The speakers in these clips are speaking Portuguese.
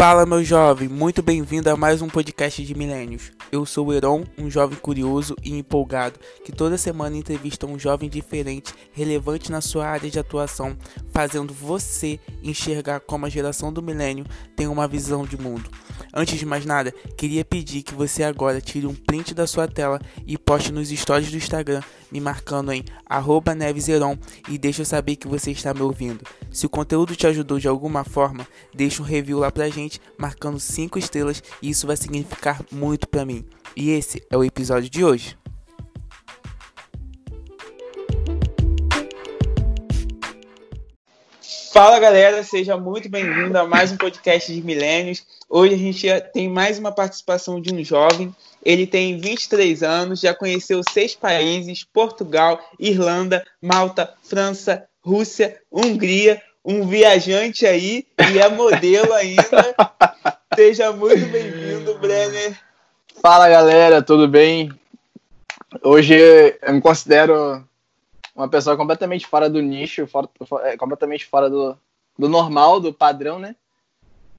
Fala, meu jovem, muito bem-vindo a mais um podcast de Milênios. Eu sou o Heron, um jovem curioso e empolgado que toda semana entrevista um jovem diferente, relevante na sua área de atuação, fazendo você enxergar como a geração do milênio tem uma visão de mundo. Antes de mais nada, queria pedir que você agora tire um print da sua tela e poste nos stories do Instagram, me marcando em neveseron e deixe eu saber que você está me ouvindo. Se o conteúdo te ajudou de alguma forma, deixe um review lá pra gente, marcando 5 estrelas e isso vai significar muito para mim. E esse é o episódio de hoje. Fala galera, seja muito bem-vindo a mais um podcast de Milênios. Hoje a gente tem mais uma participação de um jovem. Ele tem 23 anos, já conheceu seis países: Portugal, Irlanda, Malta, França, Rússia, Hungria. Um viajante aí e é modelo ainda. seja muito bem-vindo, Brenner. Fala galera, tudo bem? Hoje eu me considero uma pessoa completamente fora do nicho, fora, é, completamente fora do, do normal, do padrão, né?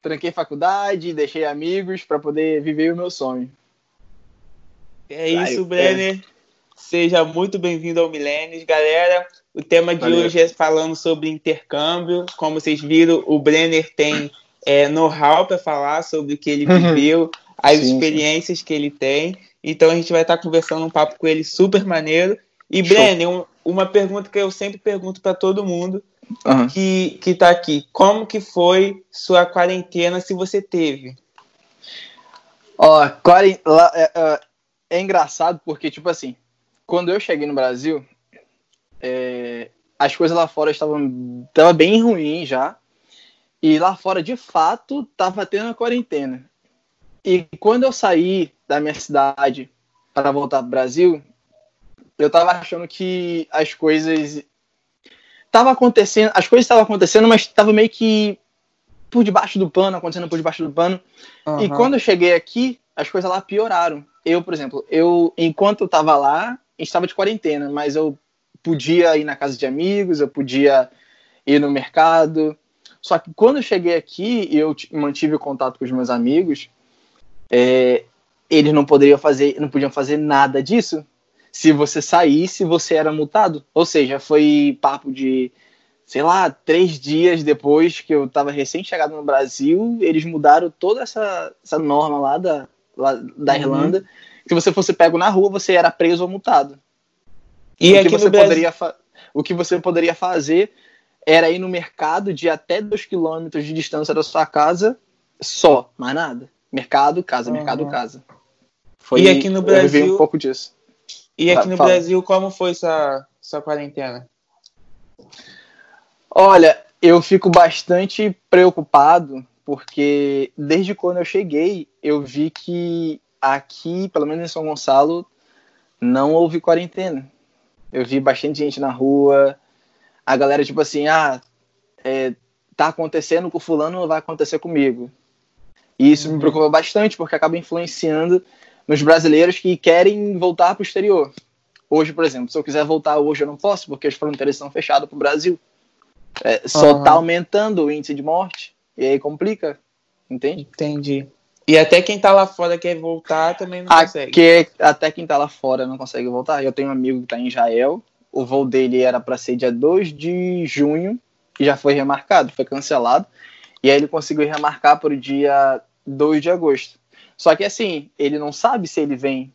Tranquei faculdade, deixei amigos para poder viver o meu sonho. É isso, Brenner. É. Seja muito bem-vindo ao Milênios, galera. O tema de Valeu. hoje é falando sobre intercâmbio. Como vocês viram, o Brenner tem é, know-how para falar sobre o que ele uhum. viveu, as sim, experiências sim. que ele tem. Então a gente vai estar conversando um papo com ele super maneiro. E, Brenner, um, uma pergunta que eu sempre pergunto para todo mundo uhum. que, que tá aqui. Como que foi sua quarentena, se você teve? Ó, é, é, é, engraçado porque, tipo assim, quando eu cheguei no Brasil, é, as coisas lá fora estavam tava bem ruins já. E lá fora, de fato, tava tendo a quarentena. E quando eu saí da minha cidade para voltar pro Brasil, eu tava achando que as coisas tava acontecendo, as coisas estavam acontecendo, mas tava meio que por debaixo do pano, acontecendo por debaixo do pano. Uhum. E quando eu cheguei aqui, as coisas lá pioraram. Eu, por exemplo, eu enquanto eu tava lá, estava de quarentena, mas eu podia ir na casa de amigos, eu podia ir no mercado. Só que quando eu cheguei aqui e eu mantive o contato com os meus amigos, é, eles não poderiam fazer, não podiam fazer nada disso, se você saísse, você era multado. Ou seja, foi papo de, sei lá, três dias depois que eu estava recém-chegado no Brasil, eles mudaram toda essa, essa norma lá da, lá da uhum. Irlanda. Se você fosse pego na rua, você era preso ou multado. E o aqui que você poderia O que você poderia fazer era ir no mercado de até dois quilômetros de distância da sua casa só, mais nada. Mercado, casa, uhum. mercado, casa. Foi, e aqui no Brasil. Eu um pouco disso. E aqui no Fala. Brasil, como foi sua, sua quarentena? Olha, eu fico bastante preocupado porque desde quando eu cheguei, eu vi que aqui, pelo menos em São Gonçalo, não houve quarentena. Eu vi bastante gente na rua, a galera tipo assim, ah, é, tá acontecendo com fulano, não vai acontecer comigo. E isso uhum. me preocupa bastante, porque acaba influenciando nos brasileiros que querem voltar para o exterior. Hoje, por exemplo, se eu quiser voltar hoje, eu não posso, porque as fronteiras estão fechadas para o Brasil. É, só está uhum. aumentando o índice de morte, e aí complica, entende? Entendi. E até quem está lá fora quer voltar também não consegue. Que, até quem está lá fora não consegue voltar. Eu tenho um amigo que está em Israel, o voo dele era para ser dia 2 de junho, e já foi remarcado, foi cancelado. E aí ele conseguiu remarcar para o dia 2 de agosto. Só que assim, ele não sabe se ele vem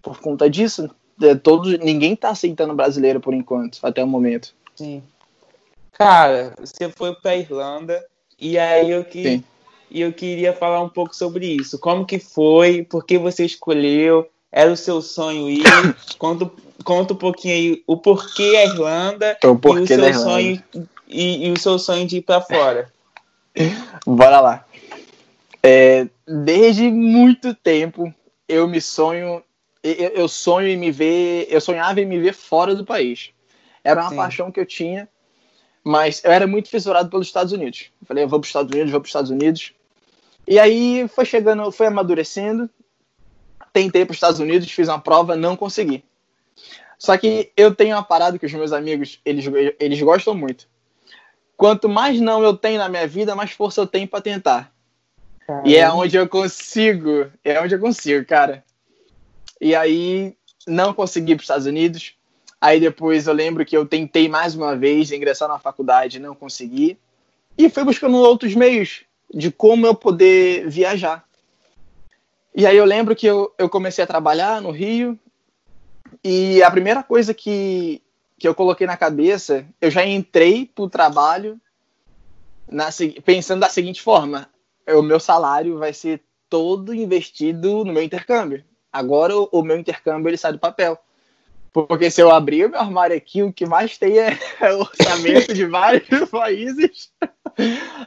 por conta disso. É, todos, ninguém tá aceitando brasileiro por enquanto, até o momento. Sim. Cara, você foi pra Irlanda e aí eu que e eu queria falar um pouco sobre isso. Como que foi? Por que você escolheu? Era o seu sonho ir? conta, conta um pouquinho aí o porquê a Irlanda o porquê e o seu sonho e, e, o seu sonho de ir para fora. Bora lá. É, desde muito tempo eu me sonho, eu, eu, sonho em me ver, eu sonhava em me ver fora do país. Era uma Sim. paixão que eu tinha, mas eu era muito fissurado pelos Estados Unidos. Eu falei, eu vou para os Estados Unidos, vou para os Estados Unidos. E aí foi chegando, foi amadurecendo. Tentei para os Estados Unidos, fiz uma prova, não consegui. Só que eu tenho uma parada que os meus amigos, eles, eles gostam muito. Quanto mais não eu tenho na minha vida, mais força eu tenho para tentar. Caramba. E é onde eu consigo, é onde eu consigo, cara. E aí não consegui para os Estados Unidos. Aí depois eu lembro que eu tentei mais uma vez ingressar na faculdade, não consegui. E fui buscando outros meios de como eu poder viajar. E aí eu lembro que eu, eu comecei a trabalhar no Rio. E a primeira coisa que, que eu coloquei na cabeça, eu já entrei pro trabalho na, pensando da seguinte forma: o meu salário vai ser todo investido no meu intercâmbio. Agora o, meu intercâmbio ele sai do papel. Porque se eu abrir o meu armário aqui, o que mais tem é, é orçamento de vários países.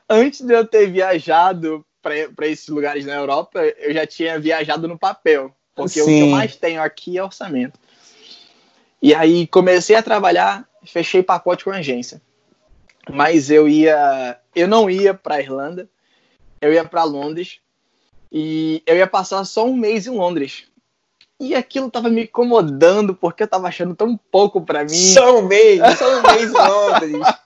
Antes de eu ter viajado para esses lugares na Europa, eu já tinha viajado no papel. Porque Sim. o que eu mais tenho aqui é orçamento. E aí comecei a trabalhar, fechei pacote com a agência. Mas eu ia, eu não ia para Irlanda, eu ia para Londres e eu ia passar só um mês em Londres. E aquilo tava me incomodando porque eu tava achando tão pouco para mim. Só um mês, só um mês em Londres.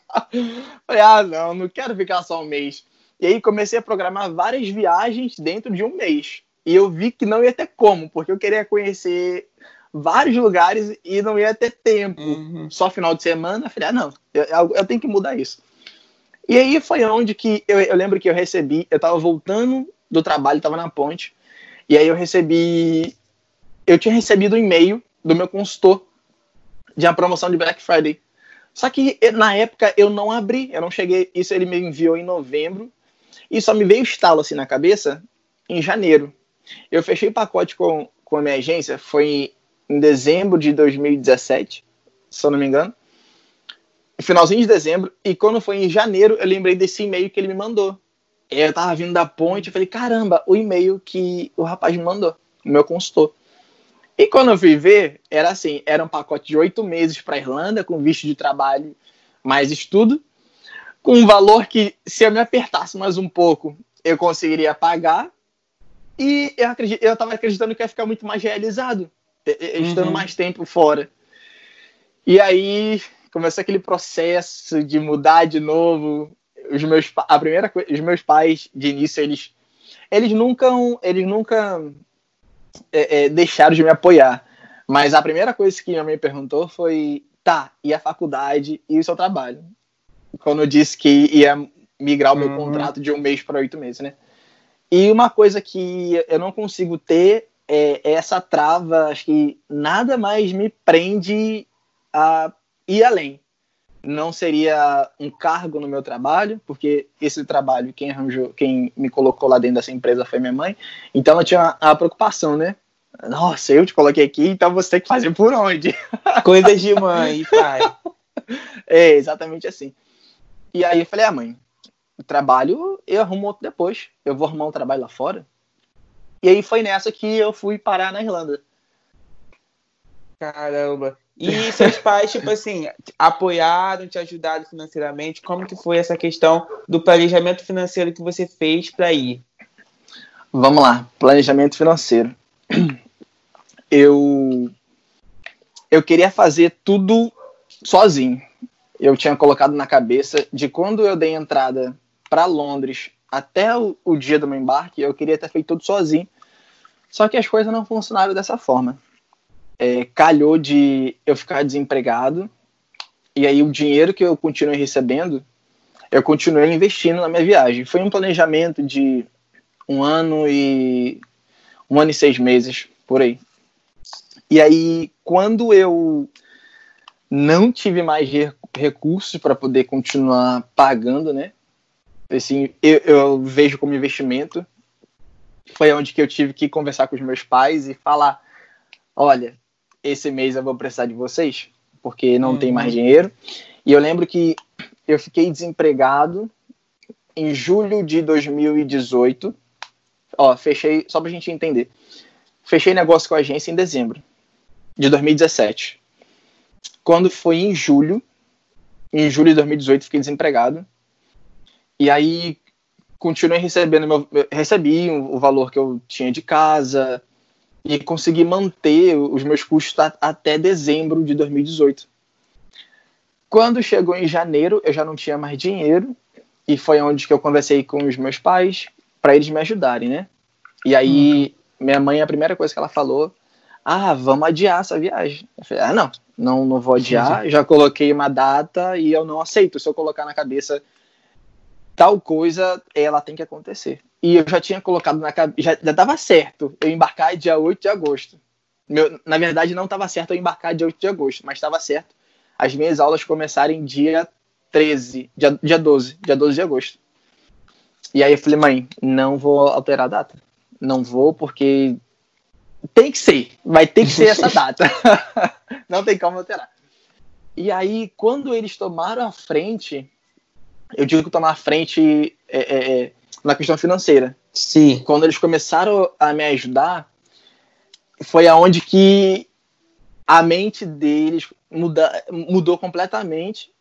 Falei, ah, não, não quero ficar só um mês. E aí comecei a programar várias viagens dentro de um mês. E eu vi que não ia ter como, porque eu queria conhecer vários lugares e não ia ter tempo. Uhum. Só final de semana. Falei, ah, não, eu, eu, tenho que mudar isso. E aí foi onde que eu, eu lembro que eu recebi, eu tava voltando do trabalho, tava na ponte, e aí eu recebi eu tinha recebido um e-mail do meu consultor de uma promoção de Black Friday. Só que na época eu não abri, eu não cheguei. Isso ele me enviou em novembro e só me veio estalo assim na cabeça em janeiro. Eu fechei o pacote com, com a minha agência, foi em dezembro de 2017, se eu não me engano. Finalzinho de dezembro, e quando foi em janeiro, eu lembrei desse e-mail que ele me mandou. Eu tava vindo da ponte, eu falei, caramba, o e-mail que o rapaz me mandou, o meu consultor. E quando eu fui ver, era assim, era um pacote de oito meses para Irlanda, com visto de trabalho, mais estudo, com um valor que, se eu me apertasse mais um pouco, eu conseguiria pagar. E eu, acredito, eu tava acreditando que ia ficar muito mais realizado, estando uhum. mais tempo fora. E aí começou aquele processo de mudar de novo. Os meus, a primeira os meus pais, de início, eles, eles nunca, eles nunca é, é, deixaram de me apoiar. Mas a primeira coisa que minha mãe perguntou foi: tá, e a faculdade e o seu trabalho? Quando eu disse que ia migrar o meu uhum. contrato de um mês para oito meses, né? E uma coisa que eu não consigo ter é essa trava, acho que nada mais me prende a ir além não seria um cargo no meu trabalho, porque esse trabalho, quem arranjou, quem me colocou lá dentro dessa empresa foi minha mãe. Então eu tinha a preocupação, né? Nossa, eu te coloquei aqui, então você tem que fazer por onde? Coisas de mãe, pai. é, exatamente assim. E aí eu falei, ah, mãe, o trabalho eu arrumo outro depois. Eu vou arrumar um trabalho lá fora. E aí foi nessa que eu fui parar na Irlanda. Caramba. E seus pais, tipo assim, apoiaram, te ajudaram financeiramente? Como que foi essa questão do planejamento financeiro que você fez para ir? Vamos lá, planejamento financeiro. Eu eu queria fazer tudo sozinho. Eu tinha colocado na cabeça de quando eu dei entrada para Londres até o, o dia do meu embarque, eu queria ter feito tudo sozinho. Só que as coisas não funcionaram dessa forma é, calhou de eu ficar desempregado e aí o dinheiro que eu continuei recebendo, eu continuei investindo na minha viagem. Foi um planejamento de um ano e um ano e seis meses por aí. E aí quando eu não tive mais recursos para poder continuar pagando, né? Assim, eu, eu vejo como investimento. Foi onde que eu tive que conversar com os meus pais e falar: olha, esse mês eu vou precisar de vocês, porque não uhum. tem mais dinheiro. E eu lembro que eu fiquei desempregado em julho de 2018. Ó, fechei, só pra gente entender. Fechei negócio com a agência em dezembro de 2017. Quando foi em julho, em julho de 2018, fiquei desempregado. E aí continuei recebendo meu, recebi o valor que eu tinha de casa, e consegui manter os meus custos até dezembro de 2018. Quando chegou em janeiro, eu já não tinha mais dinheiro e foi onde que eu conversei com os meus pais para eles me ajudarem, né? E aí, uhum. minha mãe, a primeira coisa que ela falou, ah, vamos adiar essa viagem. Eu falei, ah, não, não, não vou adiar, já coloquei uma data e eu não aceito. Se eu colocar na cabeça tal coisa, ela tem que acontecer. E eu já tinha colocado na cabeça, já, já dava certo eu embarcar dia 8 de agosto. Meu, na verdade, não estava certo eu embarcar dia 8 de agosto, mas estava certo as minhas aulas começarem dia 13, dia, dia 12, dia 12 de agosto. E aí eu falei, mãe, não vou alterar a data. Não vou, porque tem que ser, vai ter que ser essa data. não tem como alterar. E aí, quando eles tomaram a frente, eu digo que tomar a frente é, é, é, na questão financeira. Sim. Quando eles começaram a me ajudar, foi aonde que a mente deles muda, mudou completamente.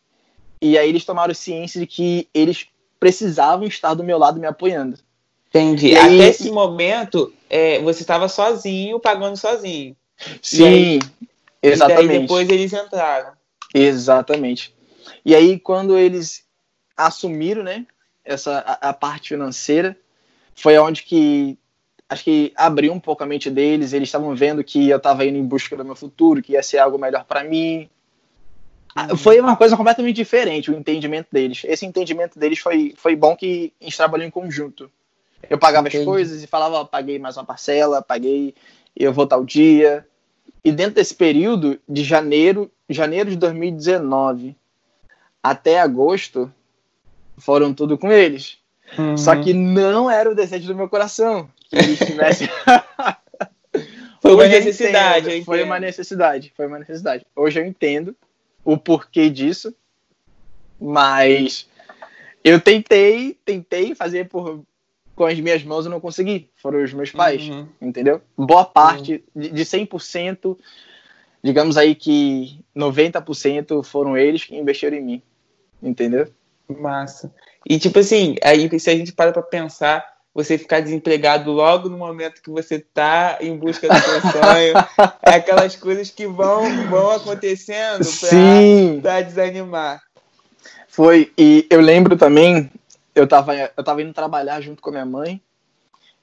E aí eles tomaram ciência de que eles precisavam estar do meu lado me apoiando. Entendi. Aí, Até esse momento, é, você estava sozinho, pagando sozinho. Sim, aí, exatamente. E depois eles entraram. Exatamente. E aí, quando eles assumiram, né, essa, a, a parte financeira, foi onde que acho que abriu um pouco a mente deles, eles estavam vendo que eu estava indo em busca do meu futuro, que ia ser algo melhor para mim. Uhum. Foi uma coisa completamente diferente o entendimento deles. Esse entendimento deles foi, foi bom que a gente trabalhou em conjunto. Eu pagava Entendi. as coisas e falava, ó, paguei mais uma parcela, paguei, eu vou tal dia. E dentro desse período, de janeiro, janeiro de 2019 até agosto, foram tudo com eles. Uhum. Só que não era o desejo do meu coração que eles tivessem. foi uma necessidade. Foi uma necessidade. Foi uma necessidade. Hoje eu entendo o porquê disso, mas eu tentei, tentei fazer por com as minhas mãos eu não consegui. Foram os meus pais, uhum. entendeu? Boa parte, uhum. de, de 100%, digamos aí que 90% foram eles que investiram em mim, entendeu? Massa. E tipo assim, aí se a gente para pra pensar, você ficar desempregado logo no momento que você tá em busca do seu sonho, é aquelas coisas que vão, vão acontecendo pra, Sim. pra desanimar. Foi, e eu lembro também eu tava, eu tava indo trabalhar junto com a minha mãe,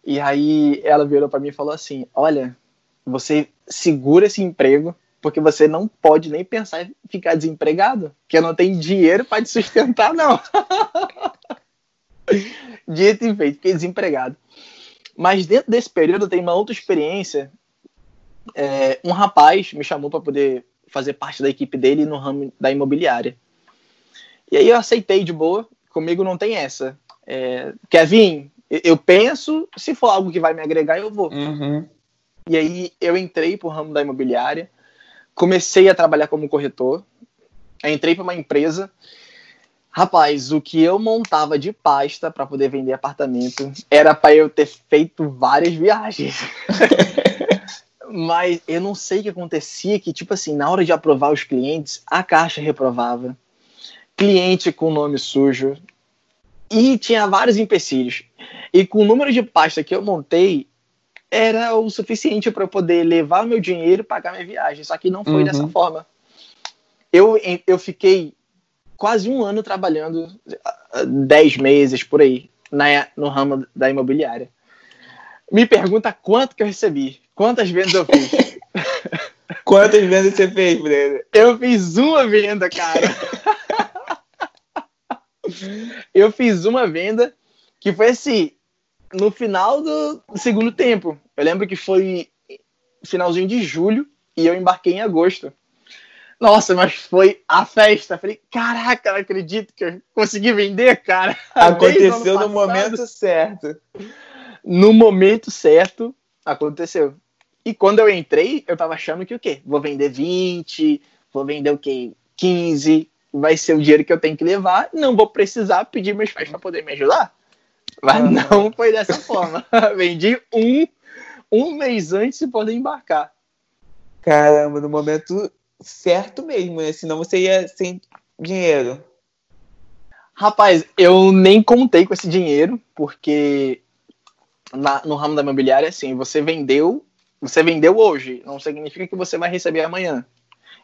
e aí ela virou para mim e falou assim: Olha, você segura esse emprego, porque você não pode nem pensar em ficar desempregado, porque eu não tenho dinheiro para te sustentar, não. Dito e feito, fiquei desempregado. Mas dentro desse período tenho uma outra experiência. É, um rapaz me chamou para poder fazer parte da equipe dele no ramo da imobiliária. E aí eu aceitei de boa, comigo não tem essa. É, Kevin, eu penso, se for algo que vai me agregar, eu vou. Uhum. E aí eu entrei pro ramo da imobiliária, comecei a trabalhar como corretor, entrei para uma empresa. Rapaz, o que eu montava de pasta para poder vender apartamento era para eu ter feito várias viagens. Mas eu não sei o que acontecia, que tipo assim, na hora de aprovar os clientes, a caixa reprovava cliente com nome sujo e tinha vários empecilhos. E com o número de pasta que eu montei, era o suficiente para eu poder levar meu dinheiro e pagar minha viagem. Só que não foi uhum. dessa forma. Eu, eu fiquei quase um ano trabalhando, dez meses por aí, na, no ramo da imobiliária. Me pergunta quanto que eu recebi, quantas vendas eu fiz. Quantas vendas você fez, Breno? Eu fiz uma venda, cara. eu fiz uma venda que foi assim, no final do segundo tempo. Eu lembro que foi finalzinho de julho e eu embarquei em agosto. Nossa, mas foi a festa. Falei, caraca, não acredito que eu consegui vender, cara. Aconteceu no momento certo. No momento certo, aconteceu. E quando eu entrei, eu tava achando que o quê? Vou vender 20, vou vender o quê? 15, vai ser o dinheiro que eu tenho que levar, não vou precisar pedir meus pais para poder me ajudar. Mas não foi dessa forma. Vendi um, um mês antes de poder embarcar. Caramba, no momento certo mesmo, né? Senão você ia sem dinheiro. Rapaz, eu nem contei com esse dinheiro, porque na, no ramo da imobiliária, assim, você vendeu, você vendeu hoje, não significa que você vai receber amanhã.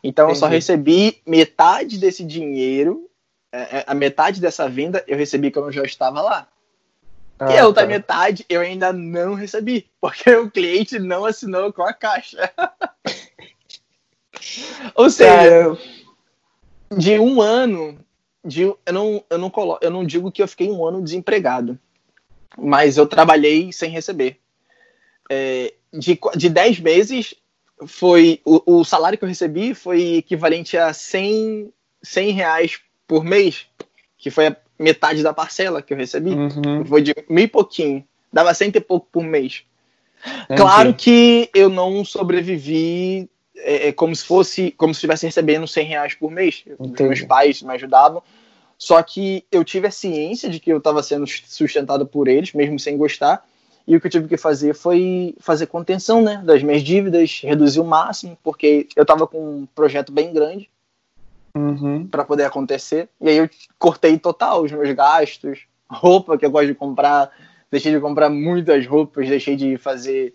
Então Entendi. eu só recebi metade desse dinheiro, é, é, a metade dessa venda eu recebi quando eu já estava lá. Ah, e a outra tá. metade eu ainda não recebi, porque o cliente não assinou com a caixa. Ou seja, de um ano, de, eu, não, eu, não colo, eu não digo que eu fiquei um ano desempregado, mas eu trabalhei sem receber. É, de, de 10 meses, foi o, o, salário que eu recebi foi equivalente a 100, 100 reais por mês, que foi a metade da parcela que eu recebi. Uhum. Foi de e pouquinho. Dava cento e pouco por mês. Entendi. Claro que eu não sobrevivi é, é, como se fosse, como se estivesse recebendo 100 reais por mês. Entendi. Meus pais me ajudavam. Só que eu tive a ciência de que eu estava sendo sustentado por eles, mesmo sem gostar. E o que eu tive que fazer foi fazer contenção né, das minhas dívidas, reduzir o máximo, porque eu estava com um projeto bem grande uhum. para poder acontecer. E aí eu cortei total os meus gastos, roupa que eu gosto de comprar, deixei de comprar muitas roupas, deixei de fazer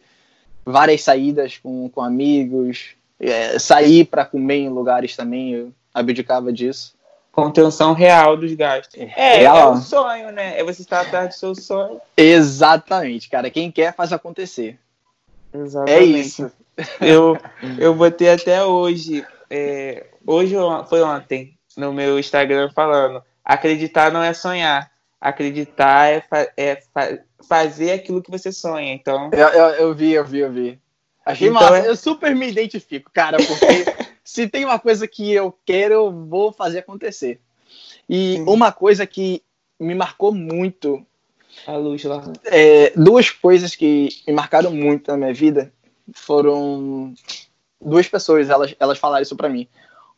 várias saídas com, com amigos, é, sair para comer em lugares também, eu abdicava disso contenção real dos gastos. É, é real. é o sonho, né? É você estar atrás do seu sonho. Exatamente, cara. Quem quer faz acontecer. Exatamente. É isso. Eu, eu botei até hoje, é, hoje foi ontem, no meu Instagram falando, acreditar não é sonhar, acreditar é, fa é fa fazer aquilo que você sonha, então... Eu, eu, eu vi, eu vi, eu vi. Achei então, massa, é... eu super me identifico, cara, porque se tem uma coisa que eu quero, eu vou fazer acontecer. E Sim. uma coisa que me marcou muito. A luz lá. É, duas coisas que me marcaram muito na minha vida foram duas pessoas, elas, elas falaram isso para mim.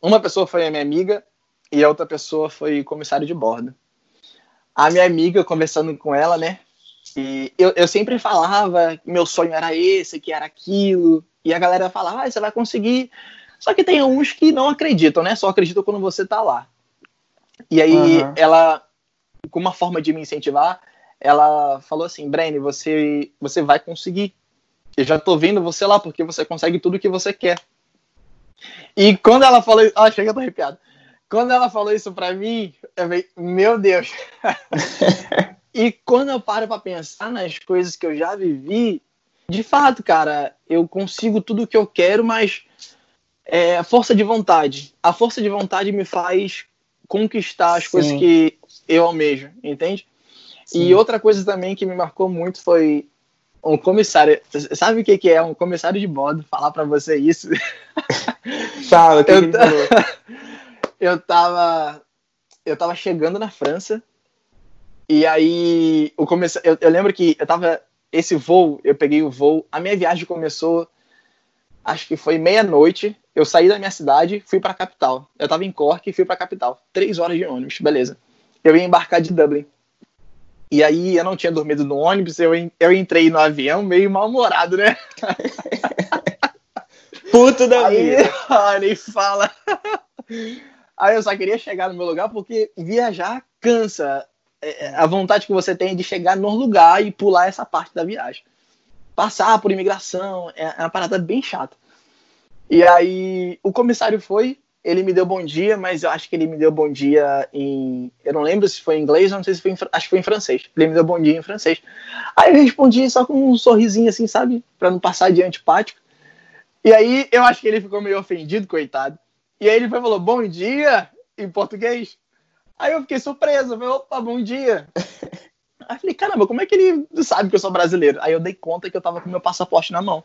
Uma pessoa foi a minha amiga e a outra pessoa foi o comissário de bordo. A minha amiga, conversando com ela, né? E eu, eu sempre falava que meu sonho era esse, que era aquilo. E a galera falava, ah, você vai conseguir. Só que tem uns que não acreditam, né? Só acreditam quando você tá lá. E aí uhum. ela, com uma forma de me incentivar, ela falou assim, Brene, você, você vai conseguir. Eu já tô vendo você lá porque você consegue tudo que você quer. E quando ela falou, ah, chega, eu tô arrepiado. Quando ela falou isso pra mim, eu falei, meu Deus. e quando eu paro pra pensar nas coisas que eu já vivi, de fato, cara, eu consigo tudo o que eu quero, mas é a força de vontade. A força de vontade me faz conquistar as Sim. coisas que eu almejo, entende? Sim. E outra coisa também que me marcou muito foi um comissário. Sabe o que, que é um comissário de bordo falar para você isso? Fala, que eu, eu tava eu tava chegando na França e aí o comissário, eu, eu lembro que eu tava esse voo, eu peguei o voo, a minha viagem começou acho que foi meia-noite eu saí da minha cidade, fui para a capital. Eu estava em Cork e fui para a capital. Três horas de ônibus, beleza. Eu ia embarcar de Dublin. E aí eu não tinha dormido no ônibus, eu, eu entrei no avião meio mal-humorado, né? Puto da aí, vida. nem fala. Aí eu só queria chegar no meu lugar porque viajar cansa. É, é, a vontade que você tem de chegar no lugar e pular essa parte da viagem. Passar por imigração é uma parada bem chata. E aí o comissário foi, ele me deu bom dia, mas eu acho que ele me deu bom dia em. Eu não lembro se foi em inglês, não sei se foi em. Acho que foi em francês. Ele me deu bom dia em francês. Aí eu respondi só com um sorrisinho assim, sabe? Pra não passar de antipático. E aí eu acho que ele ficou meio ofendido, coitado. E aí ele foi, falou bom dia em português. Aí eu fiquei surpreso, eu falei, opa, bom dia. Aí eu falei, caramba, como é que ele sabe que eu sou brasileiro? Aí eu dei conta que eu tava com meu passaporte na mão.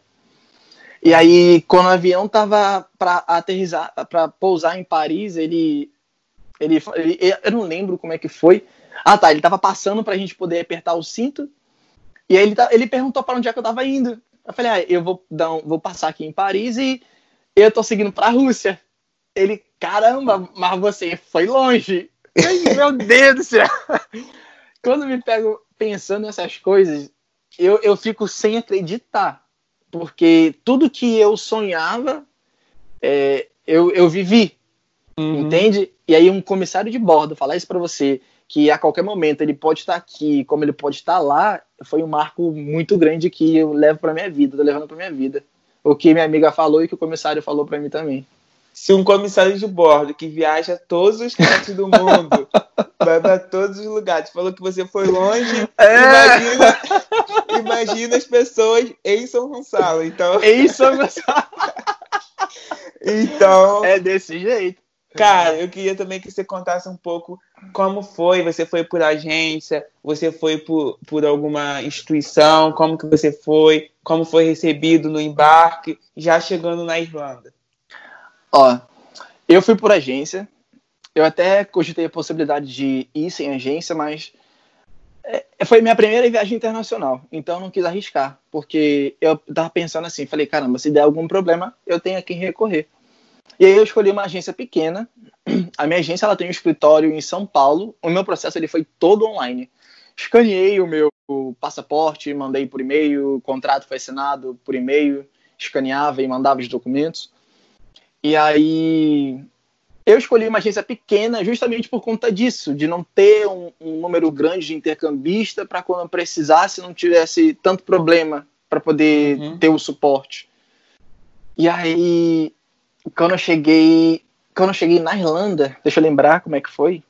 E aí, quando o avião tava para aterrizar, para pousar em Paris, ele, ele, ele, eu não lembro como é que foi. Ah, tá, ele tava passando pra gente poder apertar o cinto. E aí ele, tá, ele perguntou para onde é que eu tava indo. Eu falei, ah, eu vou dar um, vou passar aqui em Paris e eu tô seguindo pra Rússia. Ele, caramba, mas você foi longe. Ai, meu Deus do céu. Quando me pego pensando nessas coisas, eu, eu fico sem acreditar porque tudo que eu sonhava, é, eu, eu vivi, uhum. entende? E aí um comissário de bordo falar isso para você, que a qualquer momento ele pode estar aqui, como ele pode estar lá, foi um marco muito grande que eu levo para minha vida, tô levando para minha vida. O que minha amiga falou e que o comissário falou para mim também. Se um comissário de bordo que viaja todos os cantos do mundo, vai para todos os lugares, falou que você foi longe, é. imagina, imagina as pessoas em São Gonçalo. Então... Em São Gonçalo. então. É desse jeito. Cara, eu queria também que você contasse um pouco como foi. Você foi por agência, você foi por, por alguma instituição, como que você foi, como foi recebido no embarque, já chegando na Irlanda. Ó, eu fui por agência. Eu até cogitei a possibilidade de ir sem agência, mas é, foi minha primeira viagem internacional, então não quis arriscar, porque eu tava pensando assim, falei, caramba, se der algum problema, eu tenho a quem recorrer. E aí eu escolhi uma agência pequena. A minha agência ela tem um escritório em São Paulo. O meu processo ele foi todo online. Escaneei o meu passaporte, mandei por e-mail, o contrato foi assinado por e-mail, escaneava e mandava os documentos. E aí eu escolhi uma agência pequena justamente por conta disso, de não ter um, um número grande de intercambista para quando eu precisasse não tivesse tanto problema para poder uhum. ter o suporte. E aí quando eu cheguei. Quando eu cheguei na Irlanda, deixa eu lembrar como é que foi.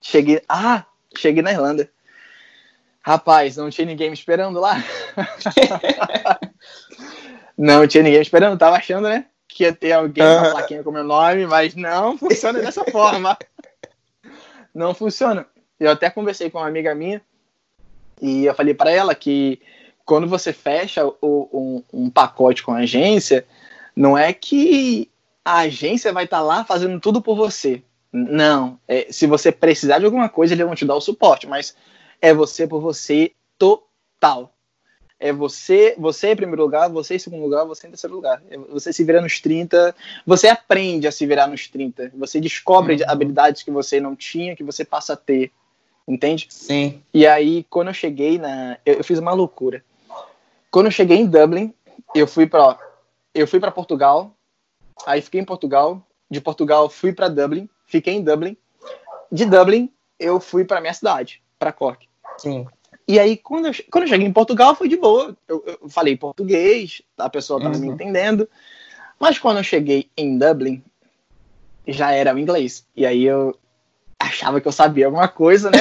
Cheguei. Ah, cheguei na Irlanda. Rapaz, não tinha ninguém me esperando lá. não tinha ninguém me esperando, tava achando, né? Que ia ter alguém com uma plaquinha com meu nome, mas não funciona dessa forma. Não funciona. Eu até conversei com uma amiga minha e eu falei para ela que quando você fecha o, um, um pacote com a agência, não é que a agência vai estar tá lá fazendo tudo por você. Não. É, se você precisar de alguma coisa, eles vão te dar o suporte, mas é você por você total. É você, você em primeiro lugar, você em segundo lugar, você em terceiro lugar. É você se vira nos 30, você aprende a se virar nos 30. Você descobre uhum. habilidades que você não tinha, que você passa a ter. Entende? Sim. E aí, quando eu cheguei na. Eu, eu fiz uma loucura. Quando eu cheguei em Dublin, eu fui para eu fui para Portugal, Aí fiquei em Portugal. De Portugal fui para Dublin, fiquei em Dublin. De Dublin eu fui para minha cidade, para Cork. Sim. E aí quando eu, quando eu cheguei em Portugal foi de boa. Eu, eu falei português, a pessoa estava uhum. me entendendo. Mas quando eu cheguei em Dublin já era o inglês. E aí eu achava que eu sabia alguma coisa, né?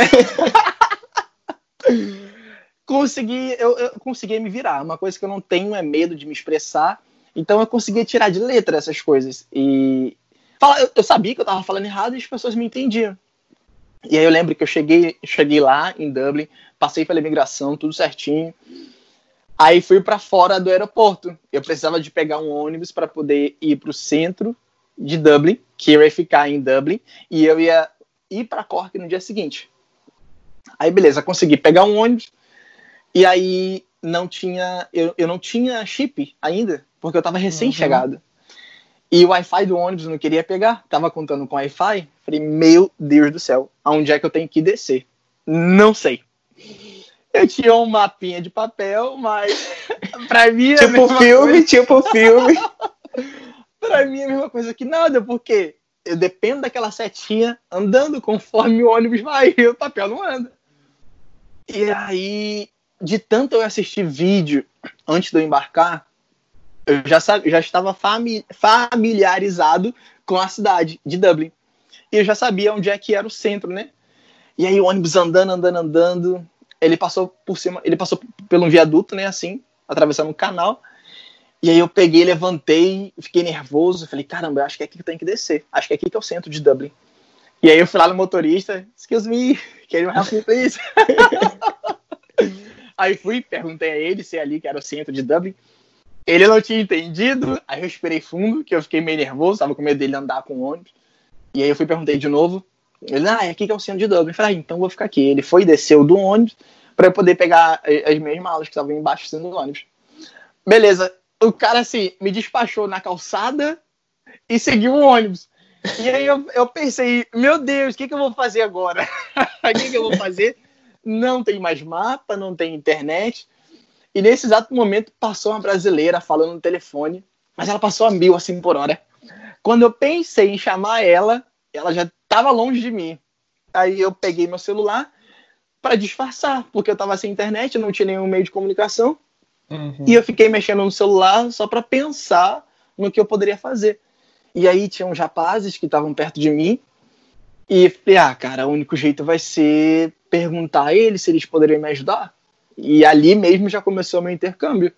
consegui, eu, eu consegui me virar. Uma coisa que eu não tenho é medo de me expressar então eu conseguia tirar de letra essas coisas. E eu sabia que eu estava falando errado e as pessoas me entendiam. E aí eu lembro que eu cheguei, cheguei lá em Dublin, passei pela imigração, tudo certinho. Aí fui para fora do aeroporto. Eu precisava de pegar um ônibus para poder ir para o centro de Dublin, que eu ia ficar em Dublin, e eu ia ir para Cork no dia seguinte. Aí beleza, consegui pegar um ônibus. E aí não tinha eu, eu não tinha chip ainda porque eu tava recém-chegado. Uhum. E o Wi-Fi do ônibus não queria pegar, tava contando com Wi-Fi. Falei, meu Deus do céu, aonde é que eu tenho que descer? Não sei. Eu tinha um mapinha de papel, mas pra mim é tipo filme, coisa. tipo filme. pra mim é a mesma coisa que nada, porque eu dependo daquela setinha andando conforme o ônibus vai e o papel não anda. E aí, de tanto eu assistir vídeo antes de eu embarcar, eu já, já estava fami familiarizado com a cidade de Dublin. E eu já sabia onde é que era o centro, né? E aí o ônibus andando, andando, andando, ele passou por cima, ele passou pelo um viaduto, né, assim, atravessando um canal. E aí eu peguei, levantei, fiquei nervoso, falei, caramba, acho que é aqui que tem que descer. Acho que é aqui que é o centro de Dublin. E aí eu fui lá no motorista, excuse me, can you help me please? aí fui, perguntei a ele se é ali que era o centro de Dublin. Ele não tinha entendido, aí eu esperei fundo, que eu fiquei meio nervoso, tava com medo dele andar com o ônibus. E aí eu fui perguntei de novo. Ele, ah, é aqui que é o centro de Dublin. Eu falei, ah, então vou ficar aqui. Ele foi e desceu do ônibus para eu poder pegar as minhas malas que estavam embaixo do ônibus. Beleza. O cara, assim, me despachou na calçada e seguiu o ônibus. E aí eu, eu pensei, meu Deus, o que, que eu vou fazer agora? O que, que eu vou fazer? Não tem mais mapa, não tem internet. E nesse exato momento passou uma brasileira falando no telefone, mas ela passou a mil assim por hora. Quando eu pensei em chamar ela, ela já estava longe de mim. Aí eu peguei meu celular para disfarçar, porque eu estava sem internet, não tinha nenhum meio de comunicação. Uhum. E eu fiquei mexendo no celular só para pensar no que eu poderia fazer. E aí tinham rapazes que estavam perto de mim. E falei, ah, cara, o único jeito vai ser perguntar a eles se eles poderiam me ajudar. E ali mesmo já começou o meu intercâmbio.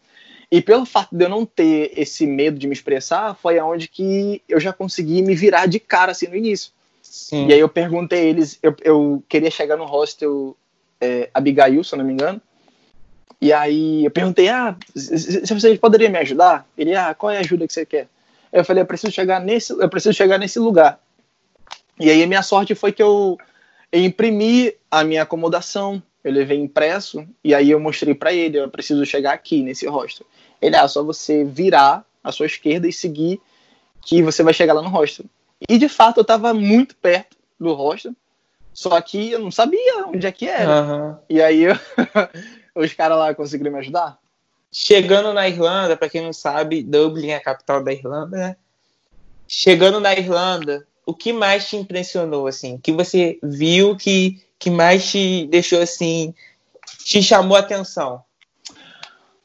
E pelo fato de eu não ter esse medo de me expressar, foi aonde que eu já consegui me virar de cara assim no início. Sim. E aí eu perguntei a eles, eu, eu queria chegar no hostel é, Abigail, se eu não me engano. E aí eu perguntei, ah, se vocês poderiam me ajudar? Ele, ah, qual é a ajuda que você quer? Eu falei, eu preciso chegar nesse, eu preciso chegar nesse lugar. E aí a minha sorte foi que eu, eu imprimi a minha acomodação, eu levei impresso e aí eu mostrei para ele, eu preciso chegar aqui nesse hostel. Ele, ah, só você virar à sua esquerda e seguir que você vai chegar lá no hostel. E de fato eu estava muito perto do hostel, só que eu não sabia onde é que era. Uhum. E aí eu, os caras lá conseguiram me ajudar. Chegando na Irlanda, para quem não sabe, Dublin é a capital da Irlanda, né? Chegando na Irlanda, o que mais te impressionou, assim? Que você viu que, que mais te deixou, assim, te chamou a atenção?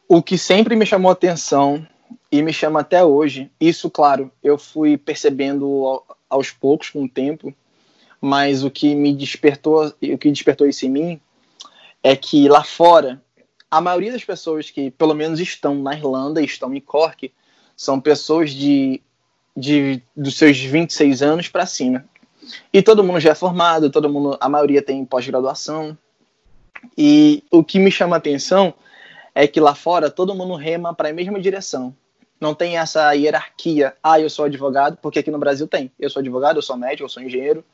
O que sempre me chamou a atenção e me chama até hoje, isso, claro, eu fui percebendo aos poucos com o tempo, mas o que me despertou, o que despertou isso em mim é que lá fora, a maioria das pessoas que pelo menos estão na Irlanda, estão em Cork, são pessoas de de, dos seus 26 anos para cima. E todo mundo já é formado, todo mundo, a maioria tem pós-graduação. E o que me chama a atenção é que lá fora todo mundo rema para a mesma direção. Não tem essa hierarquia. Ah, eu sou advogado, porque aqui no Brasil tem. Eu sou advogado, eu sou médico, eu sou engenheiro.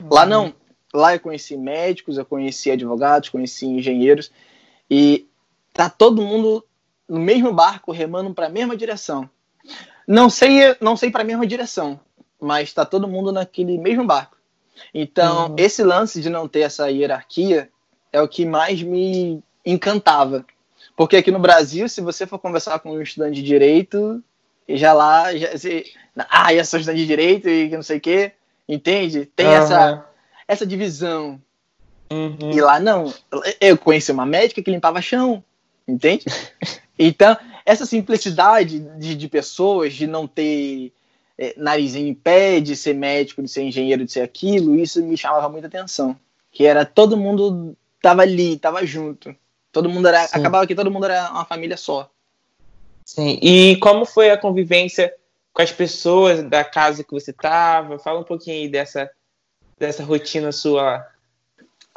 Uhum. Lá não. Lá eu conheci médicos, eu conheci advogados, conheci engenheiros. E tá todo mundo no mesmo barco remando para a mesma direção. Não sei, não sei para a mesma direção, mas está todo mundo naquele mesmo barco. Então, uhum. esse lance de não ter essa hierarquia é o que mais me encantava. Porque aqui no Brasil, se você for conversar com um estudante de direito, já lá, já, você, ah, eu sou estudante de direito e não sei o quê, entende? Tem uhum. essa, essa divisão. Uhum. E lá não. Eu conheci uma médica que limpava chão, entende? Então, essa simplicidade de, de pessoas, de não ter é, narizinho em pé, de ser médico, de ser engenheiro, de ser aquilo, isso me chamava muita atenção. Que era todo mundo tava ali, tava junto. Todo mundo era. Sim. Acabava que todo mundo era uma família só. Sim. E como foi a convivência com as pessoas da casa que você tava? Fala um pouquinho aí dessa, dessa rotina sua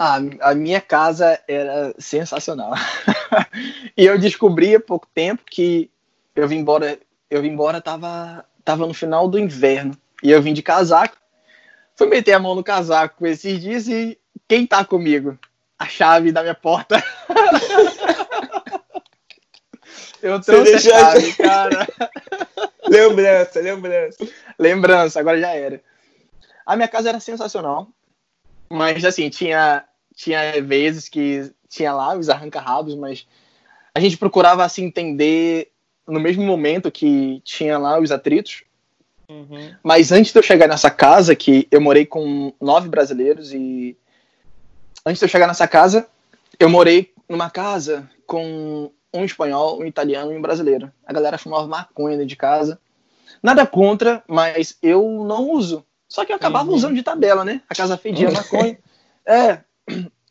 a, a minha casa era sensacional. e eu descobri há pouco tempo que eu vim embora, eu vim embora, tava, tava no final do inverno. E eu vim de casaco. Fui meter a mão no casaco esses dias e quem tá comigo? A chave da minha porta. eu trouxe a chave, cara. lembrança, lembrança. Lembrança, agora já era. A minha casa era sensacional. Mas assim, tinha tinha vezes que tinha lá os arranca-rabos, mas a gente procurava se assim, entender no mesmo momento que tinha lá os atritos. Uhum. Mas antes de eu chegar nessa casa, que eu morei com nove brasileiros e antes de eu chegar nessa casa, eu morei numa casa com um espanhol, um italiano e um brasileiro. A galera fumava maconha dentro de casa. Nada contra, mas eu não uso. Só que eu acabava uhum. usando de tabela, né? A casa fedia maconha. É,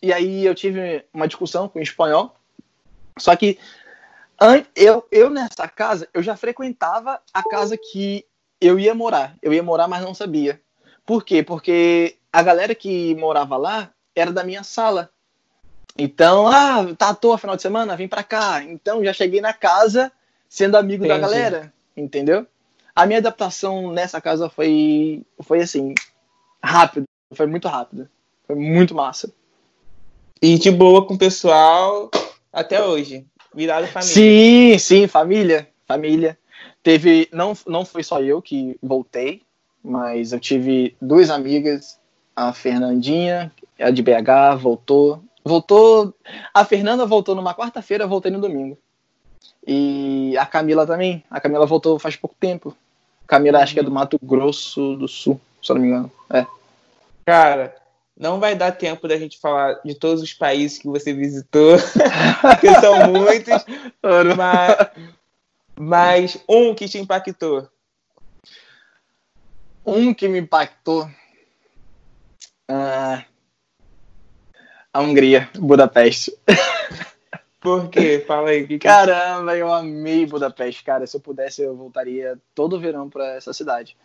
e aí eu tive uma discussão com o espanhol. Só que eu, eu nessa casa, eu já frequentava a casa que eu ia morar. Eu ia morar, mas não sabia. Por quê? Porque a galera que morava lá era da minha sala. Então, ah, tá à toa final de semana, vem pra cá. Então, já cheguei na casa sendo amigo Entendi. da galera, entendeu? A minha adaptação nessa casa foi, foi assim, rápido. Foi muito rápido. Foi muito massa. E de boa com o pessoal até hoje. Virado família. Sim, sim, família. Família. Teve. Não, não foi só eu que voltei, mas eu tive duas amigas. A Fernandinha, a de BH, voltou. Voltou. A Fernanda voltou numa quarta-feira, voltei no domingo. E a Camila também. A Camila voltou faz pouco tempo. Camila acho que é do Mato Grosso do Sul, se eu não me engano. É. Cara, não vai dar tempo da gente falar de todos os países que você visitou, que são muitos, mas, mas um que te impactou. Um que me impactou. Ah, a Hungria, Budapeste. Por quê? Fala aí. Que que... Caramba, eu amei Budapeste, cara. Se eu pudesse, eu voltaria todo verão para essa cidade.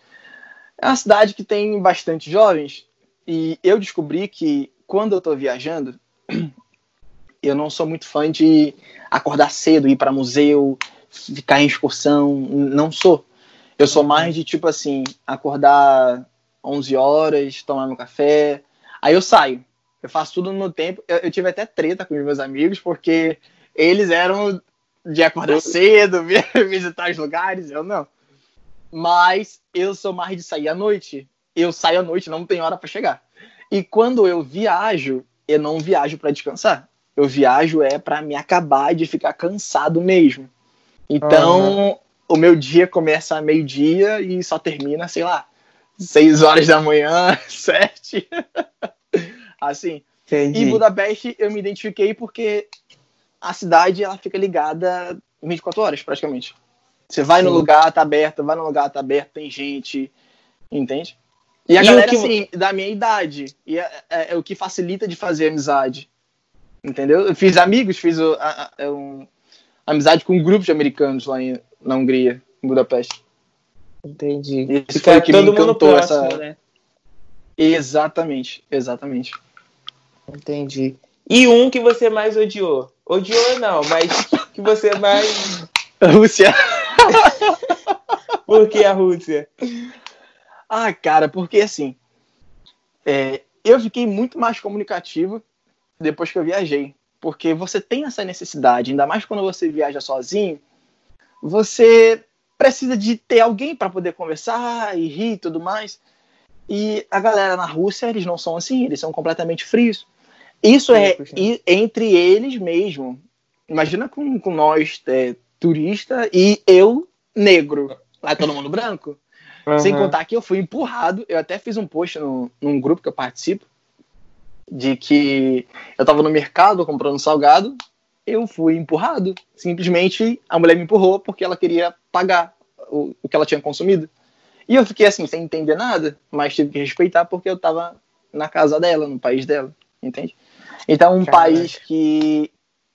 É uma cidade que tem bastante jovens e eu descobri que quando eu tô viajando, eu não sou muito fã de acordar cedo, ir para museu, ficar em excursão, não sou. Eu sou mais de tipo assim, acordar 11 horas, tomar meu café, aí eu saio. Eu faço tudo no tempo. Eu, eu tive até treta com os meus amigos, porque eles eram de acordar cedo, visitar os lugares, eu não. Mas eu sou mais de sair à noite. Eu saio à noite, não tem hora para chegar. E quando eu viajo, eu não viajo para descansar. Eu viajo é para me acabar de ficar cansado mesmo. Então, uhum. o meu dia começa a meio-dia e só termina, sei lá, seis horas da manhã, sete. assim. Entendi. E Budapeste eu me identifiquei porque a cidade ela fica ligada 24 horas praticamente. Você vai Sim. no lugar, tá aberto, vai no lugar, tá aberto, tem gente, entende? E a e galera, que... assim, da minha idade. E é, é, é, o que facilita de fazer amizade. Entendeu? Eu fiz amigos, fiz a, a, a, é um, amizade com um grupo de americanos lá em, na Hungria, em Budapeste. Entendi. Isso foi o que me encantou próximo, essa... né? Exatamente, exatamente. Entendi. E um que você mais odiou? Odiou não, mas que você mais. Rússia. Por que a Rússia? Ah, cara, porque assim. É, eu fiquei muito mais comunicativo depois que eu viajei. Porque você tem essa necessidade, ainda mais quando você viaja sozinho, você precisa de ter alguém para poder conversar e rir e tudo mais. E a galera na Rússia, eles não são assim, eles são completamente frios. Isso é entre eles mesmo. Imagina com, com nós, é, turista, e eu, negro. Lá é todo mundo branco. Uhum. Sem contar que eu fui empurrado. Eu até fiz um post no, num grupo que eu participo. De que eu tava no mercado comprando salgado. Eu fui empurrado. Simplesmente a mulher me empurrou porque ela queria pagar o, o que ela tinha consumido. E eu fiquei assim, sem entender nada, mas tive que respeitar porque eu tava na casa dela, no país dela, entende? Então, um Caraca. país que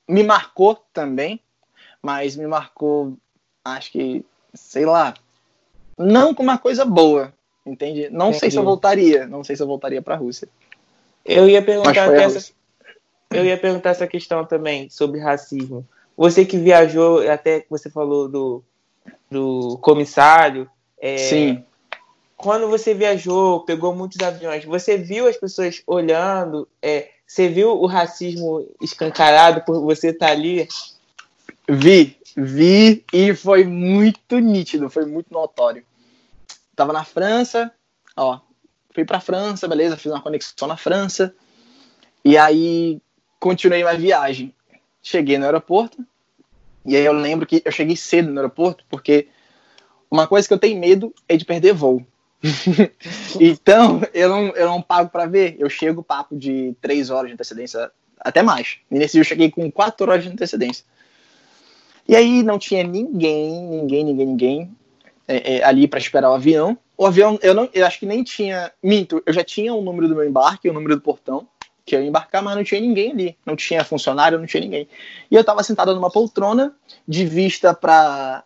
me marcou também, mas me marcou, acho que, sei lá, não com uma coisa boa, entende? Não Entendi. sei se eu voltaria, não sei se eu voltaria para a Rússia. Eu ia perguntar essa, eu ia perguntar essa questão também sobre racismo. Você que viajou, até você falou do, do comissário, é, Sim. Quando você viajou, pegou muitos aviões, você viu as pessoas olhando, é, você viu o racismo escancarado por você estar tá ali? Vi, vi e foi muito nítido, foi muito notório. Tava na França, ó, fui pra França, beleza, fiz uma conexão na França, e aí continuei minha viagem. Cheguei no aeroporto, e aí eu lembro que eu cheguei cedo no aeroporto, porque uma coisa que eu tenho medo é de perder voo. então, eu não, eu não pago para ver. Eu chego papo de três horas de antecedência, até mais. E nesse dia eu cheguei com quatro horas de antecedência. E aí não tinha ninguém, ninguém, ninguém, ninguém é, é, ali para esperar o avião. O avião, eu, não, eu acho que nem tinha. Minto, eu já tinha o número do meu embarque, o número do portão, que eu ia embarcar, mas não tinha ninguém ali. Não tinha funcionário, não tinha ninguém. E eu estava sentado numa poltrona, de vista para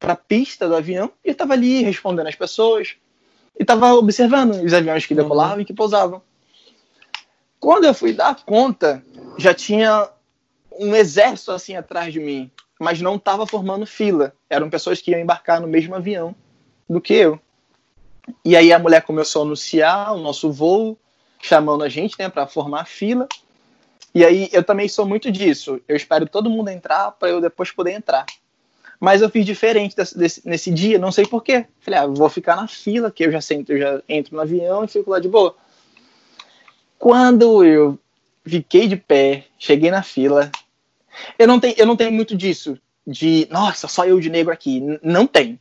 a pista do avião, e eu estava ali respondendo as pessoas, e estava observando os aviões que decolavam uhum. e que pousavam. Quando eu fui dar conta, já tinha um exército assim atrás de mim, mas não estava formando fila. Eram pessoas que iam embarcar no mesmo avião do que eu. E aí a mulher começou a anunciar o nosso voo, chamando a gente, né, para formar fila. E aí eu também sou muito disso. Eu espero todo mundo entrar para eu depois poder entrar. Mas eu fiz diferente desse, desse, nesse dia, não sei porquê. Falei, ah, vou ficar na fila, que eu já sento, eu já entro no avião e fico lá de boa. Quando eu fiquei de pé, cheguei na fila, eu não tenho, eu não tenho muito disso, de, nossa, só eu de negro aqui. N não tem.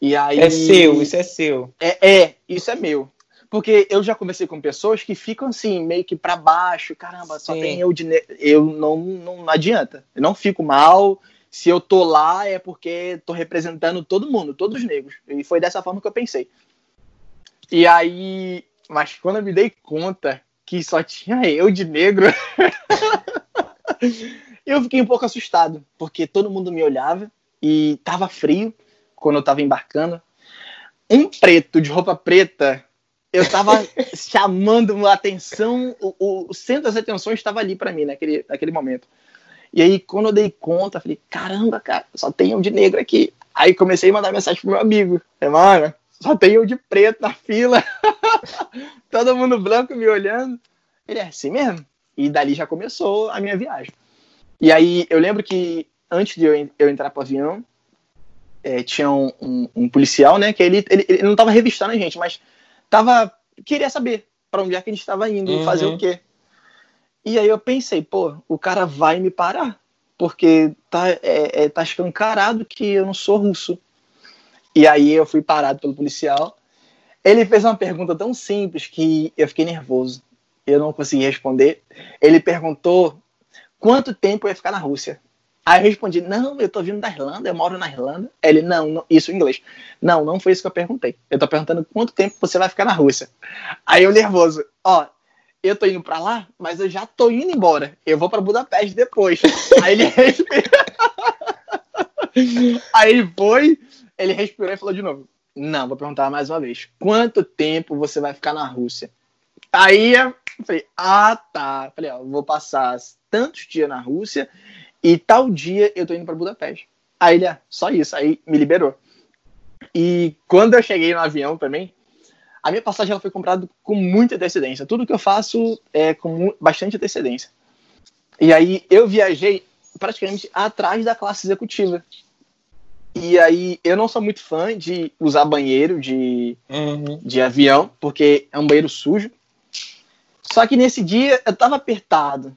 E aí, é seu, isso é seu. É, é, isso é meu. Porque eu já conversei com pessoas que ficam assim, meio que para baixo, caramba, Sim. só tem eu de negro. Eu não, não, não adianta. Eu não fico mal, se eu tô lá é porque tô representando todo mundo, todos os negros. E foi dessa forma que eu pensei. E aí, mas quando eu me dei conta que só tinha eu de negro, eu fiquei um pouco assustado, porque todo mundo me olhava e tava frio quando eu tava embarcando. Um preto de roupa preta, eu tava chamando a atenção, o, o, centro das atenções estava ali para mim naquele, naquele momento. E aí, quando eu dei conta, falei, caramba, cara, só tem um de negro aqui. Aí comecei a mandar mensagem pro meu amigo. Mano, só tem eu de preto na fila. Todo mundo branco me olhando. Ele é assim mesmo? E dali já começou a minha viagem. E aí eu lembro que antes de eu, eu entrar pro avião, é, tinha um, um, um, policial, né? Que ele, ele, ele não tava revistando a gente, mas tava. queria saber para onde é que a gente estava indo, uhum. fazer o quê. E aí eu pensei, pô, o cara vai me parar, porque tá, é, é, tá escancarado que eu não sou russo. E aí eu fui parado pelo policial. Ele fez uma pergunta tão simples que eu fiquei nervoso. Eu não consegui responder. Ele perguntou quanto tempo eu ia ficar na Rússia. Aí eu respondi, não, eu tô vindo da Irlanda, eu moro na Irlanda. Ele, não, não, isso em inglês. Não, não foi isso que eu perguntei. Eu tô perguntando quanto tempo você vai ficar na Rússia. Aí eu nervoso, ó, eu tô indo pra lá, mas eu já tô indo embora. Eu vou pra Budapeste depois. Aí ele Aí ele foi, ele respirou e falou de novo: Não, vou perguntar mais uma vez. Quanto tempo você vai ficar na Rússia? Aí eu falei: Ah, tá. Falei: Ó, vou passar tantos dias na Rússia e tal dia eu tô indo para Budapeste. Aí ele, ah, só isso. Aí me liberou. E quando eu cheguei no avião também, a minha passagem ela foi comprada com muita antecedência. Tudo que eu faço é com bastante antecedência. E aí eu viajei praticamente atrás da classe executiva. E aí eu não sou muito fã de usar banheiro de, uhum. de avião, porque é um banheiro sujo. Só que nesse dia eu tava apertado.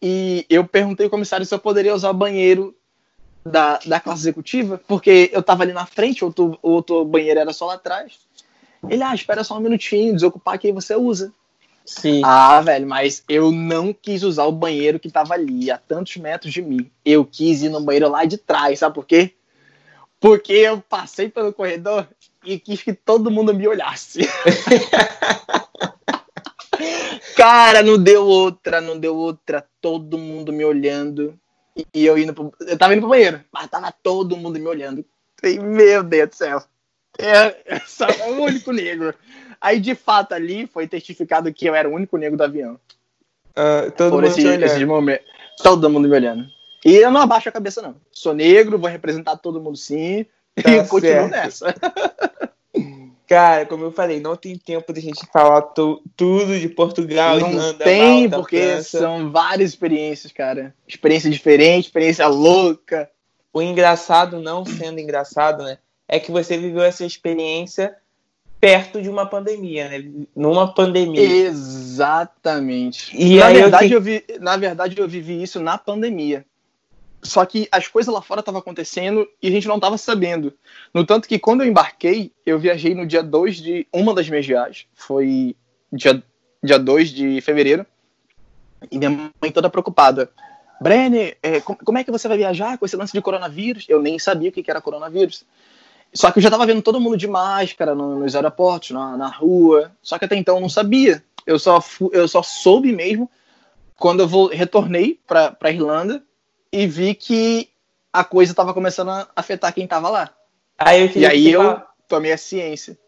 E eu perguntei ao comissário se eu poderia usar o banheiro da, da classe executiva, porque eu tava ali na frente, o outro, o outro banheiro era só lá atrás. Ele, ah, espera só um minutinho, desocupar que aí você usa. Sim. Ah, velho, mas eu não quis usar o banheiro que tava ali, a tantos metros de mim. Eu quis ir no banheiro lá de trás, sabe por quê? Porque eu passei pelo corredor e quis que todo mundo me olhasse. Cara, não deu outra, não deu outra. Todo mundo me olhando. E eu indo pro, Eu tava indo pro banheiro, mas tava todo mundo me olhando. E, meu Deus do céu. É, só o único negro. Aí, de fato, ali foi testificado que eu era o único negro do avião. Uh, todo Por mundo esse, esse momento. Todo mundo me olhando. E eu não abaixo a cabeça, não. Sou negro, vou representar todo mundo sim. Tá e continuo nessa. Cara, como eu falei, não tem tempo de a gente falar tu, tudo de Portugal, não Irlanda, tem, Malta, porque França. são várias experiências, cara. Experiência diferente, experiência louca. O engraçado, não sendo engraçado, né? É que você viveu essa experiência perto de uma pandemia, né? Numa pandemia. Exatamente. E na verdade, eu, te... eu vi, na verdade, eu vivi isso na pandemia. Só que as coisas lá fora estavam acontecendo e a gente não estava sabendo. No tanto que quando eu embarquei, eu viajei no dia 2 de uma das minhas viagens. Foi dia, dia 2 de fevereiro. E minha mãe toda preocupada. Brenner, é, como é que você vai viajar com esse lance de coronavírus? Eu nem sabia o que era coronavírus. Só que eu já estava vendo todo mundo de máscara no, nos aeroportos, na, na, rua. Só que até então eu não sabia. Eu só, eu só soube mesmo quando eu vou, retornei para Irlanda e vi que a coisa estava começando a afetar quem estava lá. Aí e aí eu fala... tomei a ciência.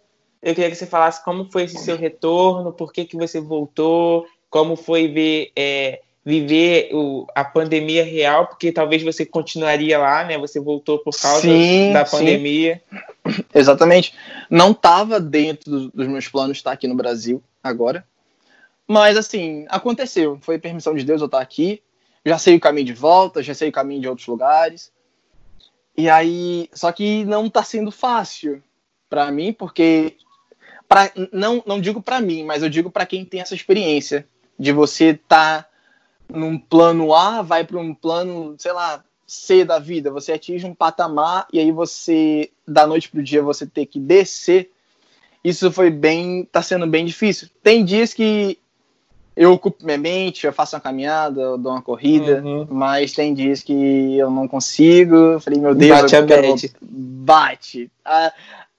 Eu queria que você falasse como foi esse seu retorno, por que, que você voltou, como foi ver é, viver o, a pandemia real, porque talvez você continuaria lá, né? Você voltou por causa sim, da pandemia. Sim. Exatamente. Não estava dentro dos, dos meus planos estar aqui no Brasil agora. Mas assim, aconteceu. Foi permissão de Deus eu estar aqui. Já sei o caminho de volta, já sei o caminho de outros lugares. E aí, só que não está sendo fácil para mim, porque pra, não, não digo para mim, mas eu digo para quem tem essa experiência de você tá num plano A, vai para um plano, sei lá, C da vida, você atinge um patamar e aí você, da noite pro dia, você ter que descer. Isso foi bem, tá sendo bem difícil. Tem dias que eu ocupo minha mente, eu faço uma caminhada, eu dou uma corrida, uhum. mas tem dias que eu não consigo. Eu falei, meu Deus, bate a bad. Bate. A,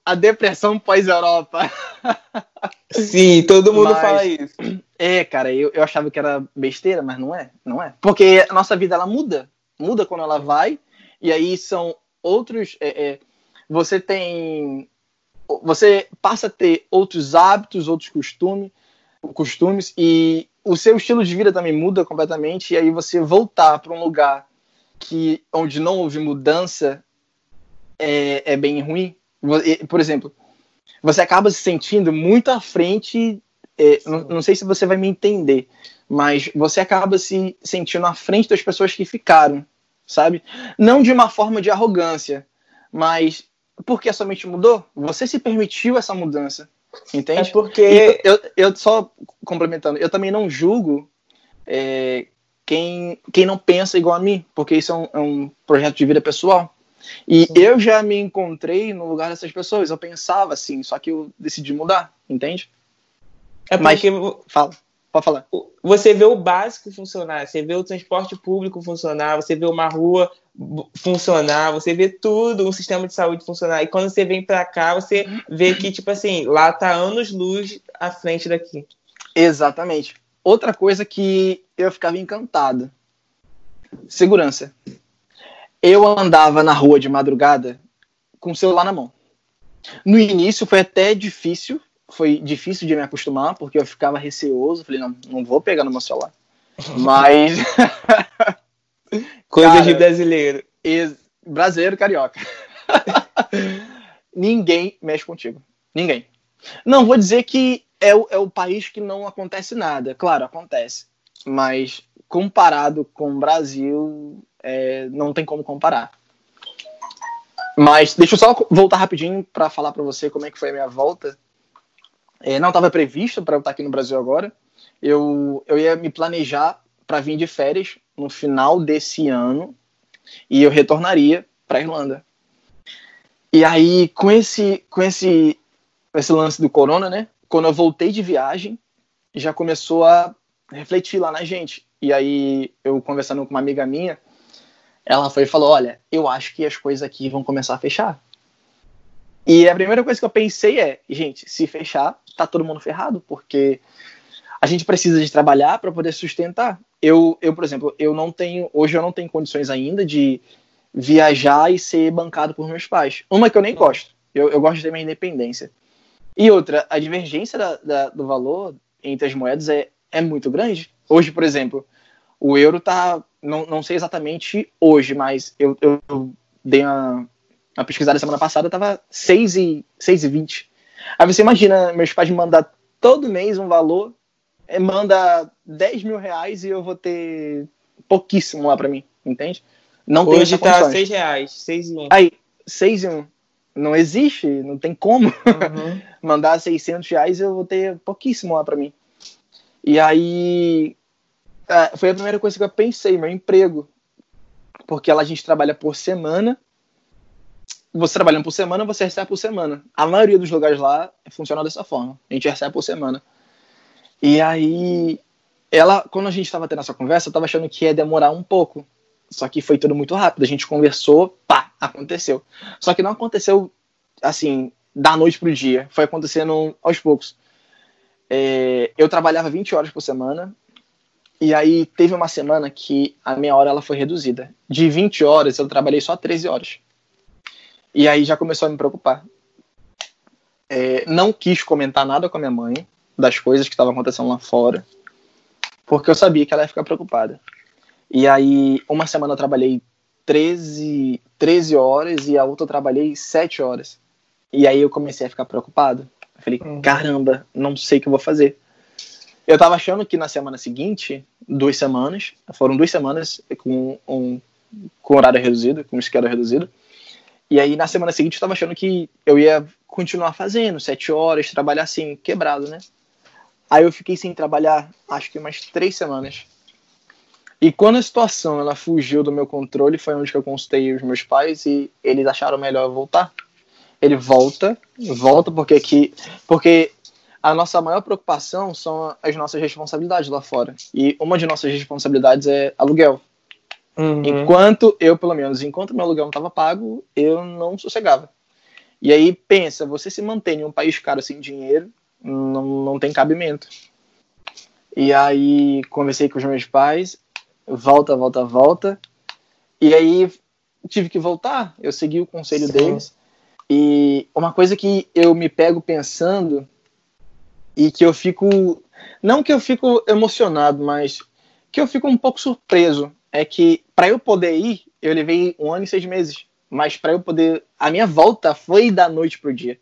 a depressão pós-Europa. Sim, todo mundo mas, fala isso. É, cara, eu, eu achava que era besteira, mas não é, não é. Porque a nossa vida, ela muda. Muda quando ela vai, e aí são outros... É, é, você tem... Você passa a ter outros hábitos, outros costumes, costumes, e o seu estilo de vida também muda completamente, e aí você voltar para um lugar que onde não houve mudança é, é bem ruim. Por exemplo, você acaba se sentindo muito à frente. É, não, não, sei se você vai me entender, mas você acaba se sentindo à frente das pessoas que ficaram, sabe? Não de uma forma de arrogância, mas porque a sua mente mudou, você se permitiu essa mudança. Entende? É porque. Eu, eu, só complementando, eu também não julgo é, quem, quem não pensa igual a mim, porque isso é um, é um projeto de vida pessoal. E Sim. eu já me encontrei no lugar dessas pessoas. Eu pensava assim, só que eu decidi mudar, entende? É porque. Mas, fala, pode falar. Você vê o básico funcionar, você vê o transporte público funcionar, você vê uma rua funcionar, você vê tudo, um sistema de saúde funcionar. E quando você vem para cá, você vê que, tipo assim, lá tá anos luz à frente daqui. Exatamente. Outra coisa que eu ficava encantado: segurança. Eu andava na rua de madrugada com o celular na mão. No início foi até difícil, foi difícil de me acostumar, porque eu ficava receoso. Falei, não, não vou pegar no meu celular. Mas. Coisa Cara, de brasileiro. Ex brasileiro carioca. Ninguém mexe contigo. Ninguém. Não, vou dizer que é o, é o país que não acontece nada. Claro, acontece. Mas comparado com o Brasil, é, não tem como comparar. Mas deixa eu só voltar rapidinho para falar para você como é que foi a minha volta. É, não estava previsto para eu estar aqui no Brasil agora. Eu, eu ia me planejar para vir de férias no final desse ano e eu retornaria para Irlanda. E aí, com esse, com esse, esse lance do corona, né? Quando eu voltei de viagem, já começou a refletir lá na gente. E aí, eu conversando com uma amiga minha, ela foi e falou: Olha, eu acho que as coisas aqui vão começar a fechar. E a primeira coisa que eu pensei é: gente, se fechar, tá todo mundo ferrado, porque a gente precisa de trabalhar para poder sustentar. Eu, eu, por exemplo, eu não tenho, hoje eu não tenho condições ainda de viajar e ser bancado por meus pais. Uma que eu nem gosto. Eu, eu gosto de ter minha independência. E outra, a divergência da, da, do valor entre as moedas é, é muito grande. Hoje, por exemplo, o euro tá, não, não sei exatamente hoje, mas eu, eu, dei uma, uma pesquisada semana passada, tava 6 e, 6 e 20. Aí você imagina meus pais me mandar todo mês um valor é, manda 10 mil reais e eu vou ter pouquíssimo lá para mim, entende? Não Hoje tem tá 6 reais, 6 e 1. Aí, 6 e 1. Não existe, não tem como uhum. mandar 600 reais eu vou ter pouquíssimo lá para mim. E aí, é, foi a primeira coisa que eu pensei, meu emprego. Porque lá a gente trabalha por semana. Você trabalhando por semana, você recebe por semana. A maioria dos lugares lá funciona dessa forma. A gente recebe por semana. E aí, ela, quando a gente estava tendo essa conversa, eu estava achando que ia demorar um pouco. Só que foi tudo muito rápido. A gente conversou, pá, aconteceu. Só que não aconteceu assim, da noite pro dia. Foi acontecendo aos poucos. É, eu trabalhava 20 horas por semana. E aí teve uma semana que a minha hora ela foi reduzida. De 20 horas eu trabalhei só 13 horas. E aí já começou a me preocupar. É, não quis comentar nada com a minha mãe das coisas que estavam acontecendo lá fora, porque eu sabia que ela ia ficar preocupada. E aí, uma semana eu trabalhei 13, 13 horas e a outra eu trabalhei 7 horas. E aí eu comecei a ficar preocupado. Eu falei, uhum. caramba, não sei o que eu vou fazer. Eu tava achando que na semana seguinte, duas semanas, foram duas semanas com um com horário reduzido, com esquema reduzido. E aí na semana seguinte eu tava achando que eu ia continuar fazendo, sete horas, trabalhar assim, quebrado, né? Aí eu fiquei sem trabalhar, acho que umas três semanas. E quando a situação ela fugiu do meu controle, foi onde eu consultei os meus pais e eles acharam melhor voltar. Ele volta, volta porque aqui, porque a nossa maior preocupação são as nossas responsabilidades lá fora. E uma de nossas responsabilidades é aluguel. Uhum. Enquanto eu, pelo menos, enquanto meu aluguel não estava pago, eu não sossegava. E aí, pensa, você se mantém em um país caro sem dinheiro, não, não tem cabimento. E aí, conversei com os meus pais, volta, volta, volta. E aí, tive que voltar, eu segui o conselho Sim. deles. E uma coisa que eu me pego pensando e que eu fico. Não que eu fico emocionado, mas que eu fico um pouco surpreso é que para eu poder ir, eu levei um ano e seis meses. Mas para eu poder. A minha volta foi da noite pro dia.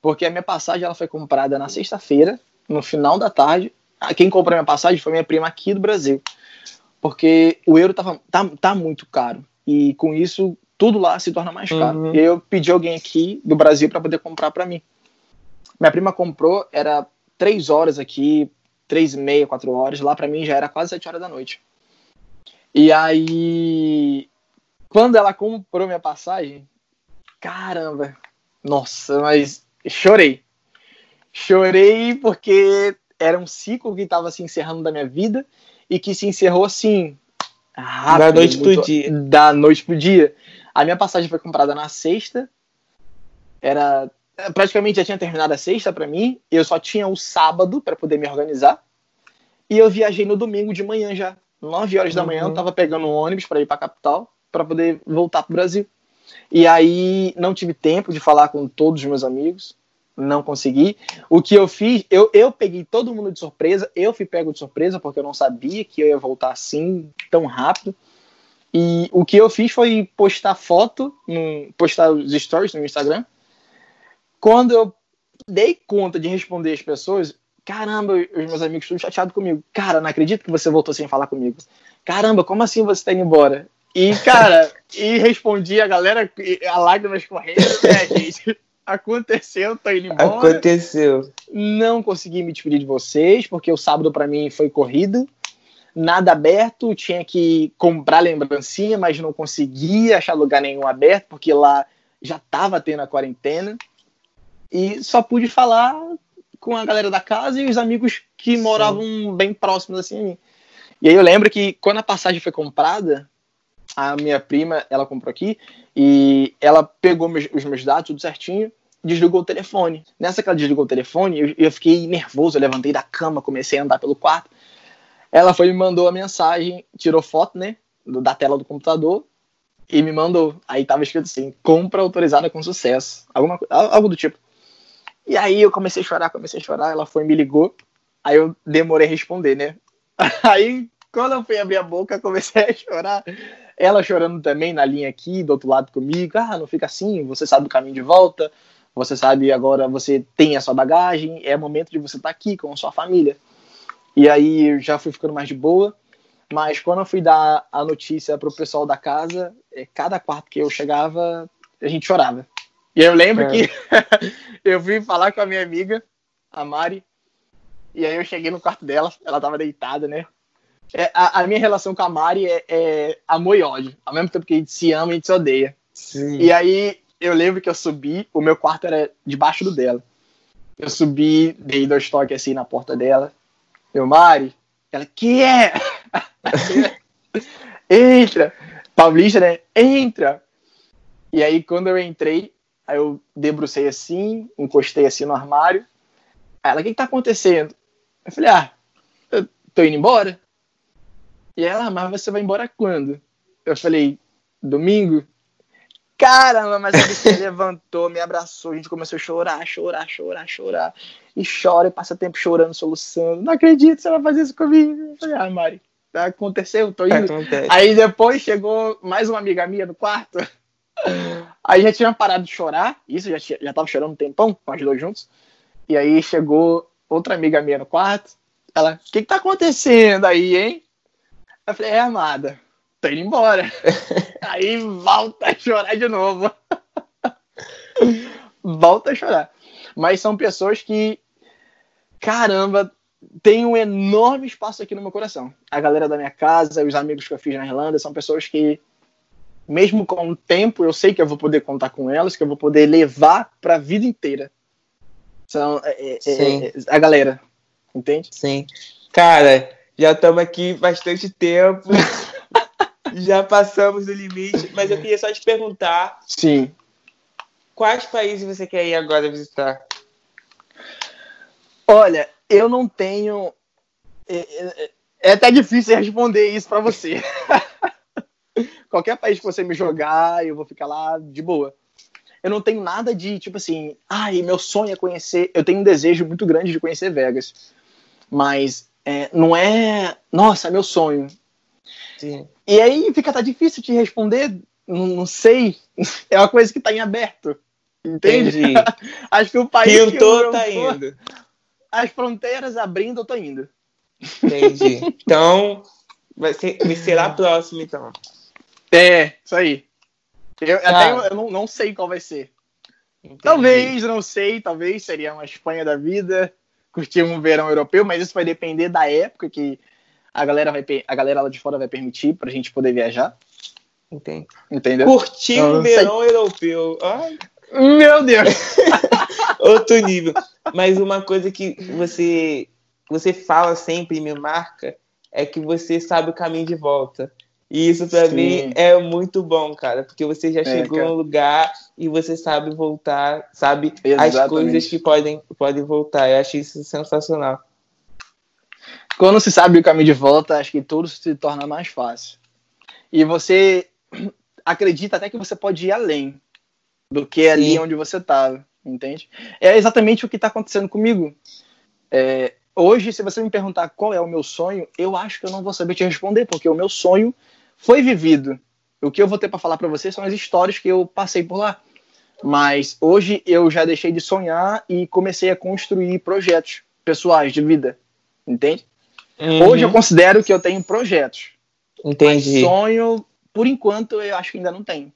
Porque a minha passagem ela foi comprada na sexta-feira, no final da tarde. Quem comprou a minha passagem foi minha prima aqui do Brasil. Porque o euro tava, tá, tá muito caro. E com isso, tudo lá se torna mais caro. Uhum. E eu pedi alguém aqui do Brasil para poder comprar para mim. Minha prima comprou, era três horas aqui, três e meia, quatro horas. Lá para mim já era quase sete horas da noite. E aí, quando ela comprou minha passagem, caramba, nossa, mas chorei. Chorei porque era um ciclo que estava se encerrando da minha vida e que se encerrou assim. Rápido, da noite muito, pro dia. Da noite pro dia. A minha passagem foi comprada na sexta. Era praticamente já tinha terminado a sexta para mim. Eu só tinha o sábado para poder me organizar. E eu viajei no domingo de manhã já. 9 horas da manhã, eu uhum. tava pegando um ônibus para ir para a capital para poder voltar pro Brasil. E aí não tive tempo de falar com todos os meus amigos, não consegui. O que eu fiz, eu, eu peguei todo mundo de surpresa, eu fui pego de surpresa porque eu não sabia que eu ia voltar assim tão rápido. E o que eu fiz foi postar foto, no, postar os stories no Instagram. Quando eu dei conta de responder as pessoas, caramba, os meus amigos estão chateados comigo. Cara, não acredito que você voltou sem falar comigo. Caramba, como assim você tá indo embora? E, cara, e respondi a galera, a lágrimas correndo, né, gente? Aconteceu, tô indo embora. Aconteceu. Não consegui me despedir de vocês, porque o sábado para mim foi corrido. Nada aberto, tinha que comprar lembrancinha, mas não conseguia achar lugar nenhum aberto, porque lá já tava tendo a quarentena. E só pude falar com a galera da casa e os amigos que Sim. moravam bem próximos assim a mim. E aí eu lembro que quando a passagem foi comprada, a minha prima, ela comprou aqui, e ela pegou meus, os meus dados, tudo certinho, desligou o telefone. Nessa que ela desligou o telefone, eu, eu fiquei nervoso, eu levantei da cama, comecei a andar pelo quarto. Ela foi me mandou a mensagem, tirou foto, né, da tela do computador, e me mandou. Aí tava escrito assim, compra autorizada com sucesso. Alguma, algo do tipo. E aí eu comecei a chorar, comecei a chorar, ela foi me ligou. Aí eu demorei a responder, né? Aí quando eu fui abrir a boca, comecei a chorar. Ela chorando também na linha aqui, do outro lado comigo. Ah, não fica assim, você sabe o caminho de volta, você sabe agora você tem a sua bagagem, é momento de você estar tá aqui com a sua família. E aí eu já fui ficando mais de boa. Mas quando eu fui dar a notícia pro pessoal da casa, é, cada quarto que eu chegava, a gente chorava. E eu lembro é. que eu fui falar com a minha amiga, a Mari, e aí eu cheguei no quarto dela, ela tava deitada, né? É, a, a, minha relação com a Mari é, é, amor e ódio. Ao mesmo tempo que a gente se ama, a gente se odeia. Sim. E aí eu lembro que eu subi, o meu quarto era debaixo do dela. Eu subi, dei dois toques assim na porta dela. Eu, Mari, ela, que é? Entra! Paulista, né? Entra! E aí quando eu entrei, aí eu debrucei assim, encostei assim no armário. Aí ela, o que, que tá acontecendo? Eu falei, ah, eu tô indo embora. E ela, mas você vai embora quando? Eu falei, domingo? Caramba, mas a bichinha levantou, me abraçou, a gente começou a chorar, chorar, chorar, chorar. E chora e passa tempo chorando, soluçando. Não acredito você vai fazer isso comigo. Eu falei, ah, Mari, aconteceu, tô indo. Acontece. Aí depois chegou mais uma amiga minha no quarto. Aí já tinha parado de chorar, isso já, tinha, já tava chorando um tempão, com as duas juntos. E aí chegou outra amiga minha no quarto. Ela, o que, que tá acontecendo aí, hein? Eu falei, é, amada, tô indo embora. Aí volta a chorar de novo. volta a chorar. Mas são pessoas que, caramba, tem um enorme espaço aqui no meu coração. A galera da minha casa, os amigos que eu fiz na Irlanda, são pessoas que, mesmo com o tempo, eu sei que eu vou poder contar com elas, que eu vou poder levar para a vida inteira. São é, é, é, a galera, entende? Sim. Cara, já estamos aqui bastante tempo. já passamos do limite, mas eu queria só te perguntar. Sim. quais países você quer ir agora visitar? Olha, eu não tenho. É, é, é até difícil responder isso para você. Qualquer país que você me jogar, eu vou ficar lá de boa. Eu não tenho nada de tipo assim, ai, meu sonho é conhecer. Eu tenho um desejo muito grande de conhecer Vegas, mas é, não é, nossa, é meu sonho. Sim. E aí fica tá difícil te responder, não, não sei. É uma coisa que tá em aberto. Entende? Acho que o país. Pintou, que eu, tá indo. As fronteiras abrindo, eu tô indo. Entendi. Então, vai ser, vai ser lá próximo, então. É, isso aí. Eu, até eu, eu não, não, sei qual vai ser. Entendi. Talvez, não sei, talvez seria uma Espanha da vida, curtir um verão europeu, mas isso vai depender da época que a galera, vai, a galera lá de fora vai permitir pra gente poder viajar. Entendi. Entendeu? Curtir um verão sei. europeu. Ai. Meu Deus! Outro nível. Mas uma coisa que você, você fala sempre e me marca é que você sabe o caminho de volta. E isso para mim é muito bom, cara, porque você já é, chegou cara. no lugar e você sabe voltar, sabe Exatamente. as coisas que podem, podem voltar. Eu acho isso sensacional. Quando se sabe o caminho de volta, acho que tudo se torna mais fácil. E você acredita até que você pode ir além do que ali Sim. onde você estava, entende? É exatamente o que está acontecendo comigo. É, hoje, se você me perguntar qual é o meu sonho, eu acho que eu não vou saber te responder, porque o meu sonho foi vivido. O que eu vou ter para falar para você são as histórias que eu passei por lá. Mas hoje eu já deixei de sonhar e comecei a construir projetos pessoais de vida, entende? Uhum. Hoje eu considero que eu tenho projetos. Entendi. Sonho, por enquanto, eu acho que ainda não tenho.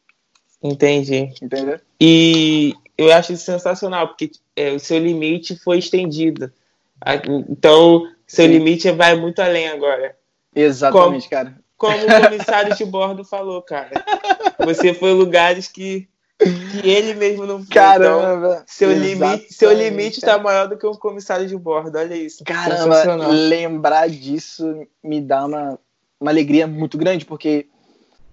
Entendi. Entendeu? E eu acho isso sensacional, porque é, o seu limite foi estendido. Então, seu Sim. limite vai muito além agora. Exatamente, como, cara. Como o comissário de bordo falou, cara. Você foi lugares que, que ele mesmo não foi. Caramba! Então, seu, limite, seu limite está maior do que um comissário de bordo, olha isso. Caramba, lembrar disso me dá uma, uma alegria muito grande, porque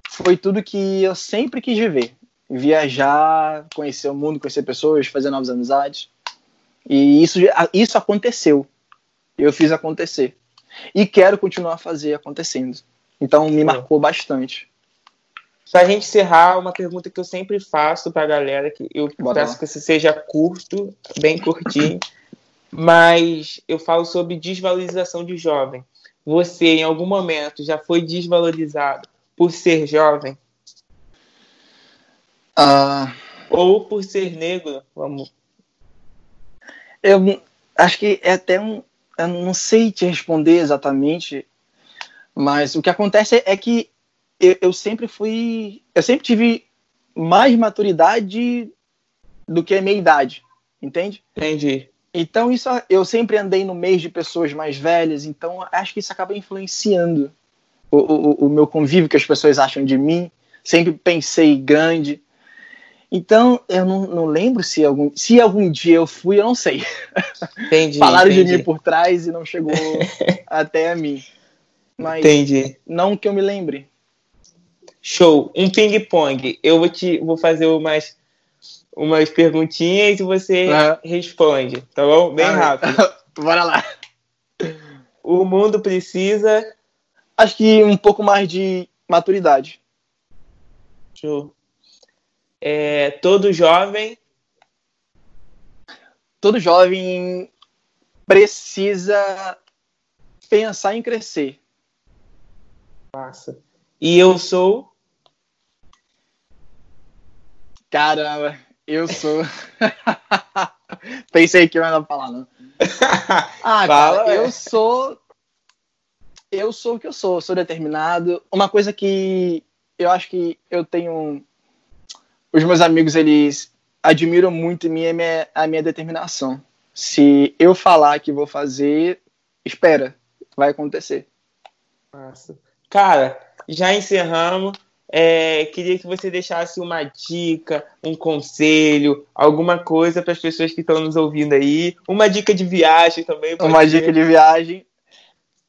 foi tudo que eu sempre quis viver. Viajar, conhecer o mundo, conhecer pessoas, fazer novas amizades. E isso, isso aconteceu. Eu fiz acontecer. E quero continuar a fazer acontecendo. Então me marcou bastante. Pra gente encerrar, uma pergunta que eu sempre faço pra galera, que eu Bora peço que você seja curto, bem curtinho, mas eu falo sobre desvalorização de jovem. Você, em algum momento, já foi desvalorizado por ser jovem? Uh... Ou por ser negro? Vamos. Eu acho que é até um. Eu não sei te responder exatamente, mas o que acontece é que eu, eu sempre fui. Eu sempre tive mais maturidade do que a minha idade, entende? Entendi. Então isso eu sempre andei no meio de pessoas mais velhas, então acho que isso acaba influenciando o, o, o meu convívio que as pessoas acham de mim. Sempre pensei grande. Então, eu não, não, lembro se algum, se algum dia eu fui, eu não sei. Entendi. Falaram entendi. de mim por trás e não chegou até a mim. Mas entendi. não que eu me lembre. Show. Um ping-pong. Eu vou te vou fazer umas, umas perguntinhas e você uhum. responde, tá bom? Bem ah, rápido. Bora lá. O mundo precisa acho que um pouco mais de maturidade. Show. É, todo jovem. Todo jovem precisa pensar em crescer. Massa. E eu sou. Caramba, eu sou. Pensei que eu ia falar, não. Ah, Fala, cara, eu sou eu sou o que eu sou, sou determinado. Uma coisa que eu acho que eu tenho. Os meus amigos, eles admiram muito em mim é minha, a minha determinação. Se eu falar que vou fazer, espera, vai acontecer. Nossa. Cara, já encerramos. É, queria que você deixasse uma dica, um conselho, alguma coisa para as pessoas que estão nos ouvindo aí. Uma dica de viagem também. Uma ser. dica de viagem.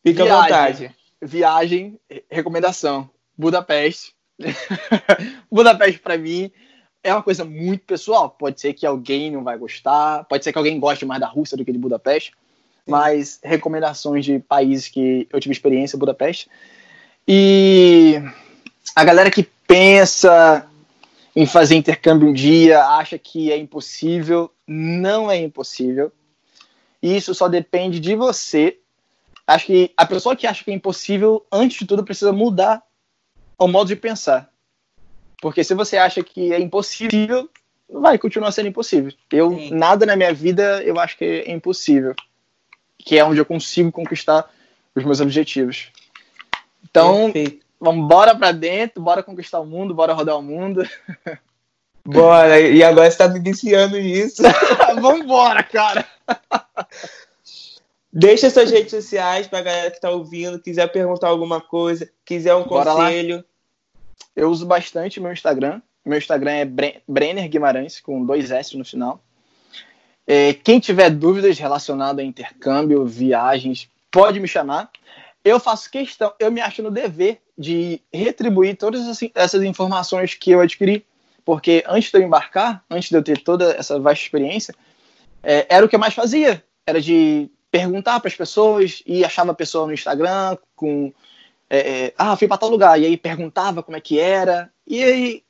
Fica viagem, à vontade. Viagem, recomendação. Budapeste. Budapeste para mim é uma coisa muito pessoal. Pode ser que alguém não vai gostar, pode ser que alguém goste mais da Rússia do que de Budapeste, mas recomendações de países que eu tive experiência, Budapeste. E a galera que pensa em fazer intercâmbio um dia, acha que é impossível, não é impossível. Isso só depende de você. Acho que a pessoa que acha que é impossível, antes de tudo, precisa mudar o modo de pensar. Porque se você acha que é impossível, vai continuar sendo impossível. Eu, Sim. nada na minha vida, eu acho que é impossível. Que é onde eu consigo conquistar os meus objetivos. Então, Perfeito. vamos bora pra dentro, bora conquistar o mundo, bora rodar o mundo. Bora, e agora você tá me iniciando nisso. Vambora, cara. Deixa suas redes sociais pra galera que tá ouvindo, quiser perguntar alguma coisa, quiser um Bora conselho. Lá. Eu uso bastante meu Instagram. Meu Instagram é Brenner Guimarães, com dois S no final. É, quem tiver dúvidas relacionadas a intercâmbio, viagens, pode me chamar. Eu faço questão, eu me acho no dever de retribuir todas essas informações que eu adquiri, porque antes de eu embarcar, antes de eu ter toda essa vasta experiência, é, era o que eu mais fazia, era de perguntar para as pessoas e achava a pessoa no Instagram com é, é, ah, fui para tal lugar, e aí perguntava como é que era, e aí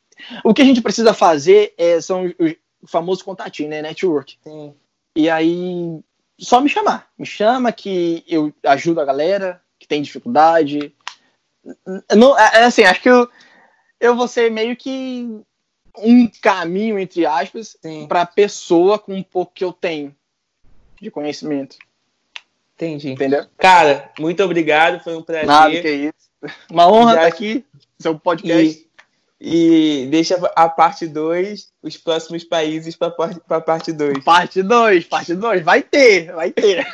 o que a gente precisa fazer é, são os famosos contatinhos, né, network. Sim. E aí, só me chamar, me chama que eu ajudo a galera que tem dificuldade. Não, é, é assim, acho que eu, eu vou ser meio que um caminho, entre aspas, para a pessoa com um pouco que eu tenho de conhecimento. Entendi. Entendeu? Cara, muito obrigado, foi um prazer. Nada, que é isso. Uma honra Já... estar aqui, seu podcast. E, e deixa a parte 2, os próximos países para a parte 2. Parte 2, parte 2, vai ter, vai ter.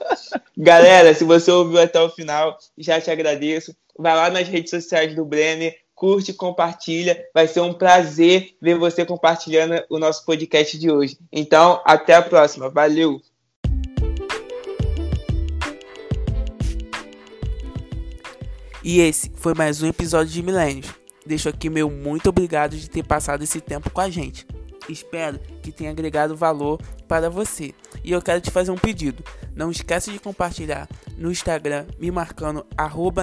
Galera, se você ouviu até o final, já te agradeço. Vai lá nas redes sociais do Brenner, curte, compartilha. Vai ser um prazer ver você compartilhando o nosso podcast de hoje. Então, até a próxima. Valeu! E esse foi mais um episódio de Milênios. Deixo aqui meu muito obrigado de ter passado esse tempo com a gente. Espero que tenha agregado valor para você. E eu quero te fazer um pedido. Não esqueça de compartilhar no Instagram, me marcando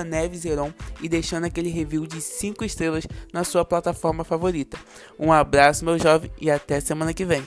neveseron e deixando aquele review de 5 estrelas na sua plataforma favorita. Um abraço, meu jovem, e até semana que vem.